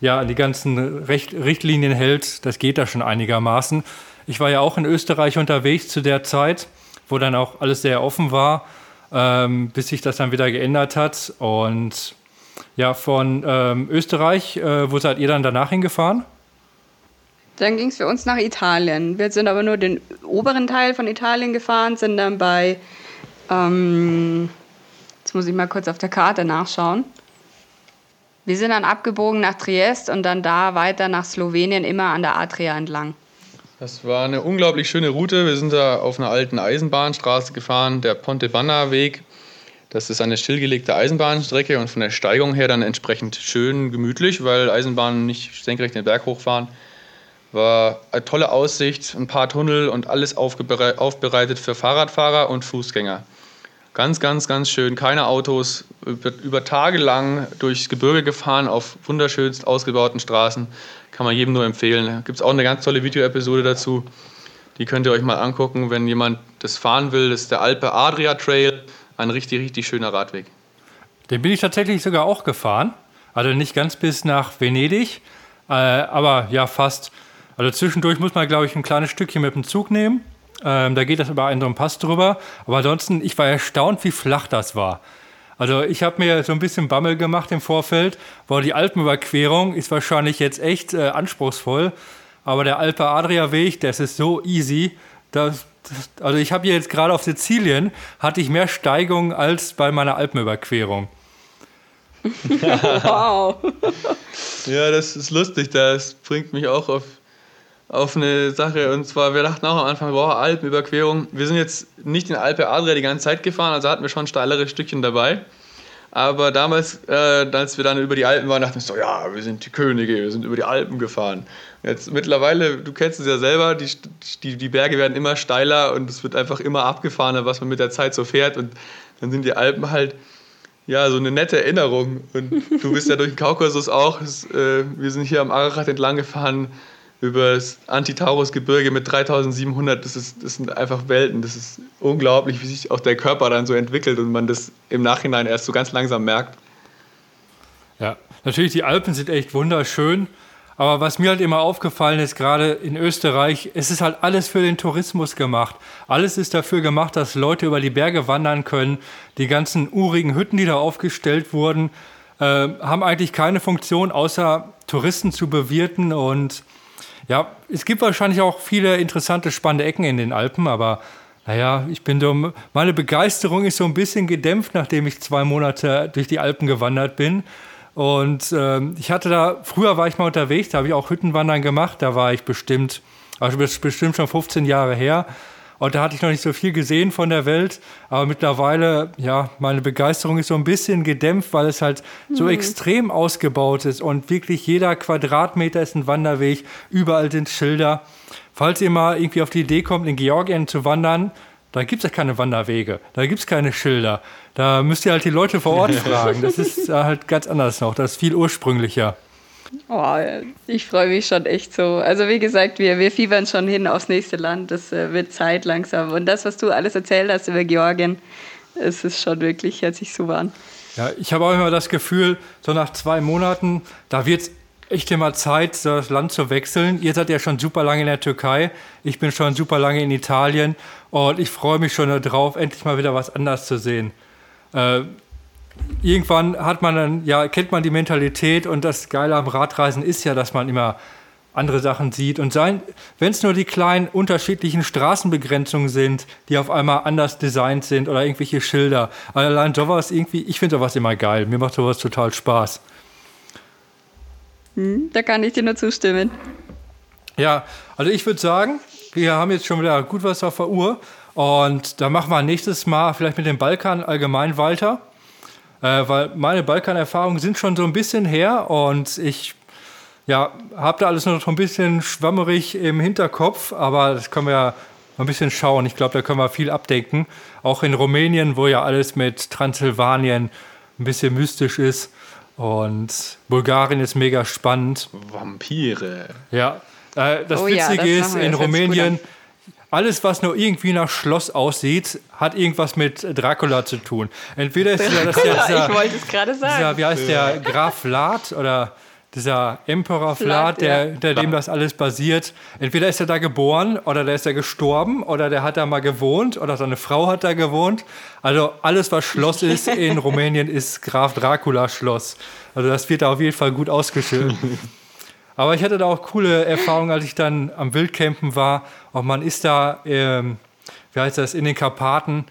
ja, an die ganzen Recht, Richtlinien hält. Das geht da schon einigermaßen. Ich war ja auch in Österreich unterwegs zu der Zeit, wo dann auch alles sehr offen war, ähm, bis sich das dann wieder geändert hat. Und ja, von ähm, Österreich, äh, wo seid ihr dann danach hingefahren? Dann ging es für uns nach Italien. Wir sind aber nur den oberen Teil von Italien gefahren, sind dann bei, ähm, jetzt muss ich mal kurz auf der Karte nachschauen. Wir sind dann abgebogen nach Triest und dann da weiter nach Slowenien, immer an der Adria entlang. Das war eine unglaublich schöne Route. Wir sind da auf einer alten Eisenbahnstraße gefahren, der Ponte Vanna Weg. Das ist eine stillgelegte Eisenbahnstrecke und von der Steigung her dann entsprechend schön gemütlich, weil Eisenbahnen nicht senkrecht den Berg hochfahren. War eine tolle Aussicht, ein paar Tunnel und alles aufbereitet für Fahrradfahrer und Fußgänger. Ganz, ganz, ganz schön. Keine Autos, über, Tage lang durchs Gebirge gefahren auf wunderschönst ausgebauten Straßen. Kann man jedem nur empfehlen. Da gibt es auch eine ganz tolle Videoepisode dazu. Die könnt ihr euch mal angucken, wenn jemand das fahren will. Das ist der Alpe Adria Trail ein richtig, richtig schöner Radweg. Den bin ich tatsächlich sogar auch gefahren. Also nicht ganz bis nach Venedig, äh, aber ja, fast. Also zwischendurch muss man, glaube ich, ein kleines Stückchen mit dem Zug nehmen. Ähm, da geht das über einen so einen Pass drüber. Aber ansonsten, ich war erstaunt, wie flach das war. Also ich habe mir so ein bisschen Bammel gemacht im Vorfeld, weil die Alpenüberquerung ist wahrscheinlich jetzt echt äh, anspruchsvoll. Aber der Alpe Adria Weg, das ist so easy. Das also ich habe hier jetzt gerade auf Sizilien, hatte ich mehr Steigung als bei meiner Alpenüberquerung. wow. ja, das ist lustig, das bringt mich auch auf, auf eine Sache. Und zwar, wir dachten auch am Anfang, boah, Alpenüberquerung. Wir sind jetzt nicht in Alpe Adria die ganze Zeit gefahren, also hatten wir schon steilere Stückchen dabei. Aber damals, äh, als wir dann über die Alpen waren, dachten wir so, ja, wir sind die Könige, wir sind über die Alpen gefahren. Jetzt mittlerweile, du kennst es ja selber, die, die, die Berge werden immer steiler und es wird einfach immer abgefahrener, was man mit der Zeit so fährt. Und dann sind die Alpen halt ja so eine nette Erinnerung. Und du bist ja durch den Kaukasus auch. Das, äh, wir sind hier am Ararat entlang gefahren über das Antitaurus-Gebirge mit 3700, das, ist, das sind einfach Welten. Das ist unglaublich, wie sich auch der Körper dann so entwickelt und man das im Nachhinein erst so ganz langsam merkt. Ja, natürlich, die Alpen sind echt wunderschön. Aber was mir halt immer aufgefallen ist, gerade in Österreich, es ist halt alles für den Tourismus gemacht. Alles ist dafür gemacht, dass Leute über die Berge wandern können. Die ganzen urigen Hütten, die da aufgestellt wurden, äh, haben eigentlich keine Funktion, außer Touristen zu bewirten und ja, es gibt wahrscheinlich auch viele interessante, spannende Ecken in den Alpen, aber naja, ich bin so, meine Begeisterung ist so ein bisschen gedämpft, nachdem ich zwei Monate durch die Alpen gewandert bin. Und ähm, ich hatte da, früher war ich mal unterwegs, da habe ich auch Hüttenwandern gemacht, da war ich bestimmt, also bestimmt schon 15 Jahre her. Und da hatte ich noch nicht so viel gesehen von der Welt. Aber mittlerweile, ja, meine Begeisterung ist so ein bisschen gedämpft, weil es halt mhm. so extrem ausgebaut ist. Und wirklich jeder Quadratmeter ist ein Wanderweg. Überall sind Schilder. Falls ihr mal irgendwie auf die Idee kommt, in Georgien zu wandern, da gibt es ja keine Wanderwege, da gibt es keine Schilder. Da müsst ihr halt die Leute vor Ort fragen. Das ist halt ganz anders noch, das ist viel ursprünglicher. Oh, ich freue mich schon echt so. Also wie gesagt, wir, wir fiebern schon hin aufs nächste Land. Das äh, wird Zeit langsam. Und das, was du alles erzählt hast über Georgien, es ist schon wirklich, hört sich super an. Ja, ich habe auch immer das Gefühl, so nach zwei Monaten, da wird es echt immer Zeit, das Land zu wechseln. Ihr seid ja schon super lange in der Türkei, ich bin schon super lange in Italien und ich freue mich schon darauf, endlich mal wieder was anderes zu sehen. Äh, irgendwann hat man dann, ja, kennt man die Mentalität und das Geile am Radreisen ist ja, dass man immer andere Sachen sieht und wenn es nur die kleinen unterschiedlichen Straßenbegrenzungen sind, die auf einmal anders designt sind oder irgendwelche Schilder. Allein sowas irgendwie, ich finde sowas immer geil. Mir macht sowas total Spaß. Hm, da kann ich dir nur zustimmen. Ja, also ich würde sagen, wir haben jetzt schon wieder gut was auf der Uhr und da machen wir nächstes Mal vielleicht mit dem Balkan allgemein weiter, äh, weil meine Balkanerfahrungen sind schon so ein bisschen her und ich ja, habe da alles noch ein bisschen schwammerig im Hinterkopf, aber das können wir ja ein bisschen schauen. Ich glaube, da können wir viel abdecken. Auch in Rumänien, wo ja alles mit Transsilvanien ein bisschen mystisch ist. Und Bulgarien ist mega spannend. Vampire. Ja, äh, das oh, Witzige ja, das ist, in Rumänien, alles, was nur irgendwie nach Schloss aussieht, hat irgendwas mit Dracula zu tun. Entweder ist Dracula, das ja dieser, ich wollte es gerade sagen. Dieser, wie heißt der, Graf Vlad oder dieser Emperor Vlad, der, der dem das alles basiert. Entweder ist er da geboren oder der ist er gestorben oder der hat da mal gewohnt oder seine Frau hat da gewohnt. Also alles, was Schloss ist in Rumänien, ist Graf Dracula Schloss. Also das wird da auf jeden Fall gut ausgeschildert. Aber ich hatte da auch coole Erfahrungen, als ich dann am Wildcampen war. Und man ist da, ähm, wie heißt das, in den Karpaten.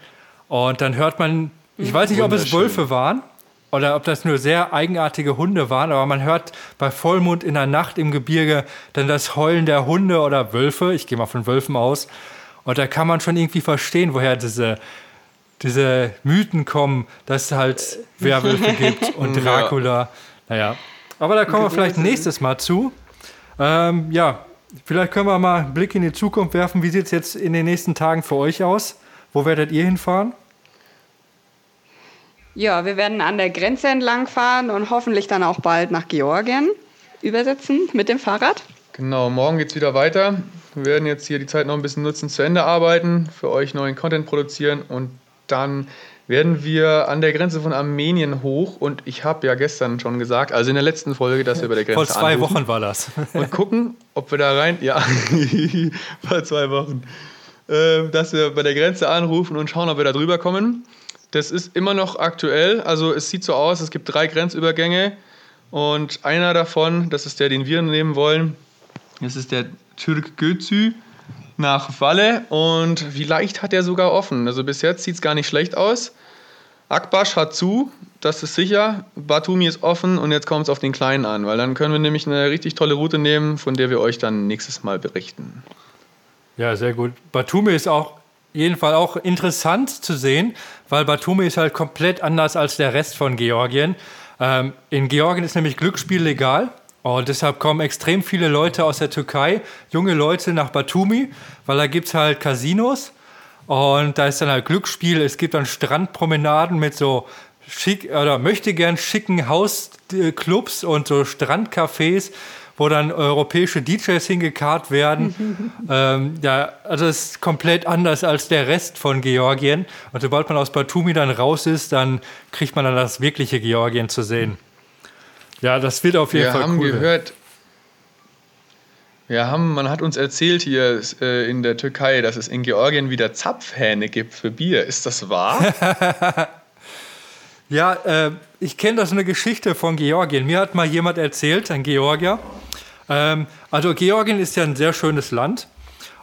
Und dann hört man, ich weiß nicht, ob es Wölfe waren, oder ob das nur sehr eigenartige Hunde waren, aber man hört bei Vollmond in der Nacht im Gebirge dann das Heulen der Hunde oder Wölfe, ich gehe mal von Wölfen aus, und da kann man schon irgendwie verstehen, woher diese, diese Mythen kommen, dass es halt Werwölfe gibt und Dracula. Ja. Naja, aber da kommen wir vielleicht nächstes Mal zu. Ähm, ja, vielleicht können wir mal einen Blick in die Zukunft werfen. Wie sieht es jetzt in den nächsten Tagen für euch aus? Wo werdet ihr hinfahren? Ja, wir werden an der Grenze entlang fahren und hoffentlich dann auch bald nach Georgien übersetzen mit dem Fahrrad. Genau, morgen geht es wieder weiter. Wir werden jetzt hier die Zeit noch ein bisschen nutzen, zu Ende arbeiten, für euch neuen Content produzieren und dann werden wir an der Grenze von Armenien hoch und ich habe ja gestern schon gesagt, also in der letzten Folge, dass wir bei der Grenze Vor zwei Wochen war das. und gucken, ob wir da rein, ja, vor zwei Wochen, äh, dass wir bei der Grenze anrufen und schauen, ob wir da drüber kommen. Das ist immer noch aktuell. Also es sieht so aus, es gibt drei Grenzübergänge und einer davon, das ist der, den wir nehmen wollen, das ist der Türk Gözü nach Walle und vielleicht hat er sogar offen. Also bis jetzt sieht es gar nicht schlecht aus. Akbash hat zu, das ist sicher. Batumi ist offen und jetzt kommt es auf den Kleinen an, weil dann können wir nämlich eine richtig tolle Route nehmen, von der wir euch dann nächstes Mal berichten. Ja, sehr gut. Batumi ist auch jeden Fall auch interessant zu sehen, weil Batumi ist halt komplett anders als der Rest von Georgien. Ähm, in Georgien ist nämlich Glücksspiel legal. Und deshalb kommen extrem viele Leute aus der Türkei, junge Leute nach Batumi, weil da gibt es halt Casinos und da ist dann halt Glücksspiel. Es gibt dann Strandpromenaden mit so schick oder möchte gern schicken Hausclubs und so Strandcafés wo dann europäische DJs hingekarrt werden. ähm, ja, also es ist komplett anders als der Rest von Georgien. Und sobald man aus Batumi dann raus ist, dann kriegt man dann das wirkliche Georgien zu sehen. Ja, das wird auf jeden wir Fall haben cool. gehört, wir haben, man hat uns erzählt hier äh, in der Türkei, dass es in Georgien wieder Zapfhähne gibt für Bier. Ist das wahr? ja, äh, ich kenne das eine Geschichte von Georgien. Mir hat mal jemand erzählt, ein Georgier, ähm, also Georgien ist ja ein sehr schönes Land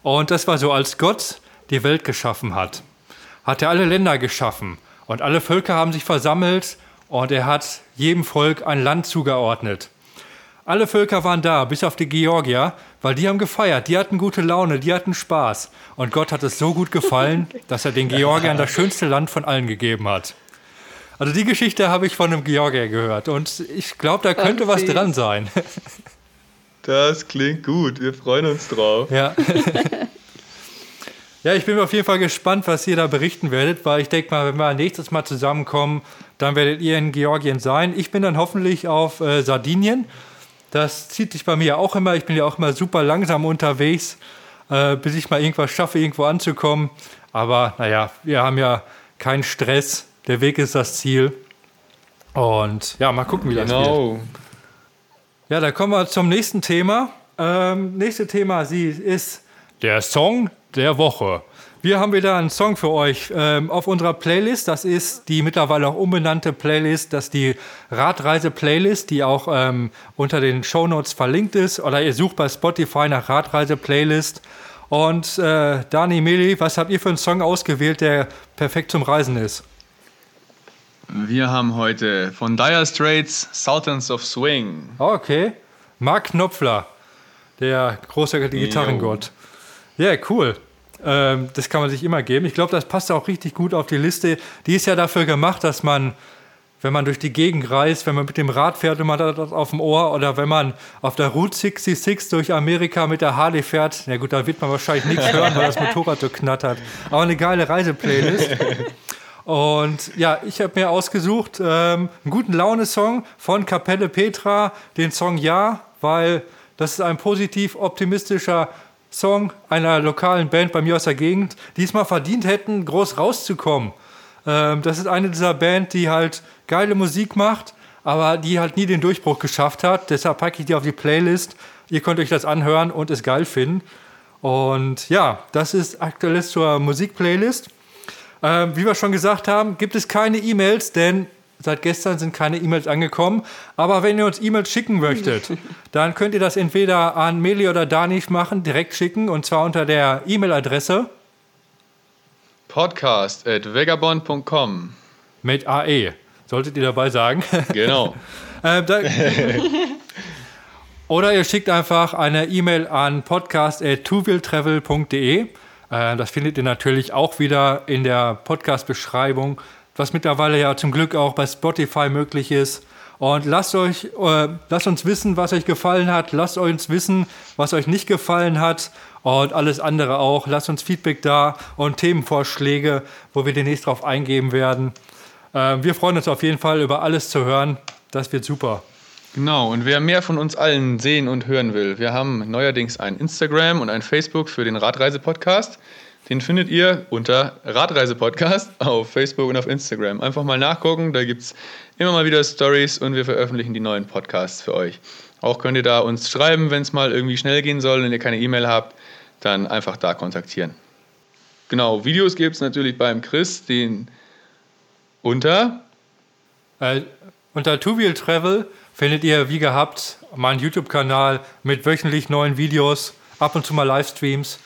und das war so, als Gott die Welt geschaffen hat, hat er alle Länder geschaffen und alle Völker haben sich versammelt und er hat jedem Volk ein Land zugeordnet. Alle Völker waren da, bis auf die Georgier, weil die haben gefeiert, die hatten gute Laune, die hatten Spaß. Und Gott hat es so gut gefallen, dass er den Georgiern das schönste Land von allen gegeben hat. Also die Geschichte habe ich von einem Georgier gehört und ich glaube, da könnte Ach, was dran sein. Das klingt gut. Wir freuen uns drauf. Ja. ja, ich bin auf jeden Fall gespannt, was ihr da berichten werdet, weil ich denke mal, wenn wir nächstes Mal zusammenkommen, dann werdet ihr in Georgien sein. Ich bin dann hoffentlich auf äh, Sardinien. Das zieht sich bei mir auch immer. Ich bin ja auch immer super langsam unterwegs, äh, bis ich mal irgendwas schaffe, irgendwo anzukommen. Aber naja, wir haben ja keinen Stress. Der Weg ist das Ziel. Und ja, mal gucken, wie das Genau. wird. Ja, dann kommen wir zum nächsten Thema. Ähm, nächste Thema sie ist der Song der Woche. Wir haben wieder einen Song für euch ähm, auf unserer Playlist. Das ist die mittlerweile auch umbenannte Playlist. Das ist die Radreise-Playlist, die auch ähm, unter den Shownotes verlinkt ist. Oder ihr sucht bei Spotify nach Radreise-Playlist. Und äh, Dani, Meli, was habt ihr für einen Song ausgewählt, der perfekt zum Reisen ist? Wir haben heute von Dire Straits Sultans of Swing. Okay. Mark Knopfler, der große Gitarrengott. Ja, cool. Ähm, das kann man sich immer geben. Ich glaube, das passt auch richtig gut auf die Liste. Die ist ja dafür gemacht, dass man, wenn man durch die Gegend reist, wenn man mit dem Rad fährt und man hat das auf dem Ohr oder wenn man auf der Route 66 durch Amerika mit der Harley fährt, na gut, da wird man wahrscheinlich nichts hören, weil das Motorrad so knattert. Aber eine geile Reiseplaylist. Und ja, ich habe mir ausgesucht ähm, einen guten Laune-Song von Kapelle Petra, den Song Ja, weil das ist ein positiv optimistischer Song einer lokalen Band bei mir aus der Gegend, die es mal verdient hätten, groß rauszukommen. Ähm, das ist eine dieser Band, die halt geile Musik macht, aber die halt nie den Durchbruch geschafft hat. Deshalb packe ich die auf die Playlist. Ihr könnt euch das anhören und es geil finden. Und ja, das ist aktuell zur Musikplaylist. Ähm, wie wir schon gesagt haben, gibt es keine E-Mails, denn seit gestern sind keine E-Mails angekommen. Aber wenn ihr uns E-Mails schicken möchtet, dann könnt ihr das entweder an Meli oder Danish machen, direkt schicken, und zwar unter der E-Mail-Adresse Podcast at vagabond.com. mit AE. Solltet ihr dabei sagen. Genau. Ähm, da, oder ihr schickt einfach eine E-Mail an podcast.tuviltravel.de. Äh, das findet ihr natürlich auch wieder in der Podcast-Beschreibung, was mittlerweile ja zum Glück auch bei Spotify möglich ist. Und lasst euch, äh, lasst uns wissen, was euch gefallen hat. Lasst uns wissen, was euch nicht gefallen hat. Und alles andere auch. Lasst uns Feedback da und Themenvorschläge, wo wir demnächst drauf eingehen werden. Äh, wir freuen uns auf jeden Fall über alles zu hören. Das wird super. Genau, und wer mehr von uns allen sehen und hören will, wir haben neuerdings ein Instagram und ein Facebook für den Radreise-Podcast. Den findet ihr unter Radreise-Podcast auf Facebook und auf Instagram. Einfach mal nachgucken, da gibt es immer mal wieder Stories und wir veröffentlichen die neuen Podcasts für euch. Auch könnt ihr da uns schreiben, wenn es mal irgendwie schnell gehen soll und ihr keine E-Mail habt, dann einfach da kontaktieren. Genau, Videos gibt es natürlich beim Chris, den unter Äh, unter Two Wheel Travel findet ihr, wie gehabt, meinen YouTube-Kanal mit wöchentlich neuen Videos, ab und zu mal Livestreams.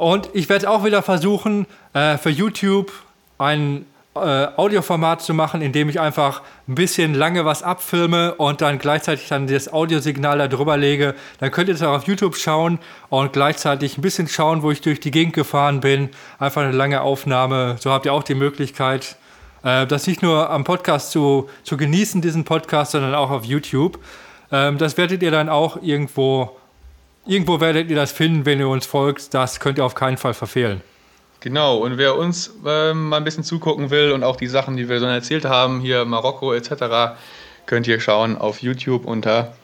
Und ich werde auch wieder versuchen, äh, für YouTube ein äh, Audioformat zu machen, in dem ich einfach ein bisschen lange was abfilme und dann gleichzeitig dann das Audiosignal da drüber lege. Dann könnt ihr es auch auf YouTube schauen und gleichzeitig ein bisschen schauen, wo ich durch die Gegend gefahren bin. Einfach eine lange Aufnahme. So habt ihr auch die Möglichkeit, äh, das nicht nur am Podcast zu, zu genießen, diesen Podcast, sondern auch auf YouTube. Ähm, das werdet ihr dann auch irgendwo, irgendwo werdet ihr das finden, wenn ihr uns folgt. Das könnt ihr auf keinen Fall verfehlen. Genau, und wer uns ähm, mal ein bisschen zugucken will und auch die Sachen, die wir so erzählt haben, hier Marokko etc., könnt ihr schauen auf YouTube unter,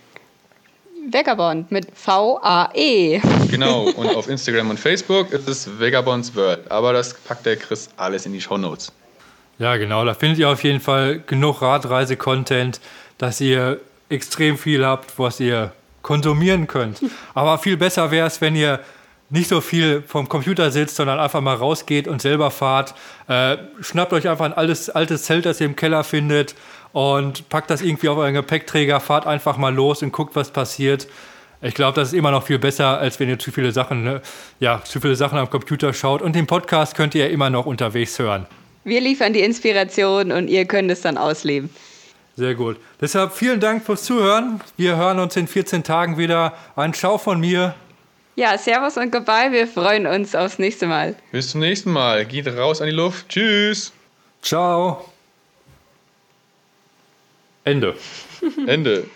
Vagabond mit V-A-E. genau, und auf Instagram und Facebook ist es Vagabonds World. Aber das packt der Chris alles in die Show Notes. Ja, genau. Da findet ihr auf jeden Fall genug Radreise-Content, dass ihr extrem viel habt, was ihr konsumieren könnt. Aber viel besser wäre es, wenn ihr nicht so viel vom Computer sitzt, sondern einfach mal rausgeht und selber fahrt. Äh, schnappt euch einfach ein altes, altes Zelt, das ihr im Keller findet und packt das irgendwie auf euren Gepäckträger, fahrt einfach mal los und guckt, was passiert. Ich glaube, das ist immer noch viel besser, als wenn ihr zu viele Sachen, ne, ja, zu viele Sachen am Computer schaut. Und den Podcast könnt ihr immer noch unterwegs hören. Wir liefern die Inspiration und ihr könnt es dann ausleben. Sehr gut. Deshalb vielen Dank fürs Zuhören. Wir hören uns in 14 Tagen wieder. Ein Schau von mir. Ja, Servus und Goodbye. Wir freuen uns aufs nächste Mal. Bis zum nächsten Mal. Geht raus an die Luft. Tschüss. Ciao. Ende. Ende.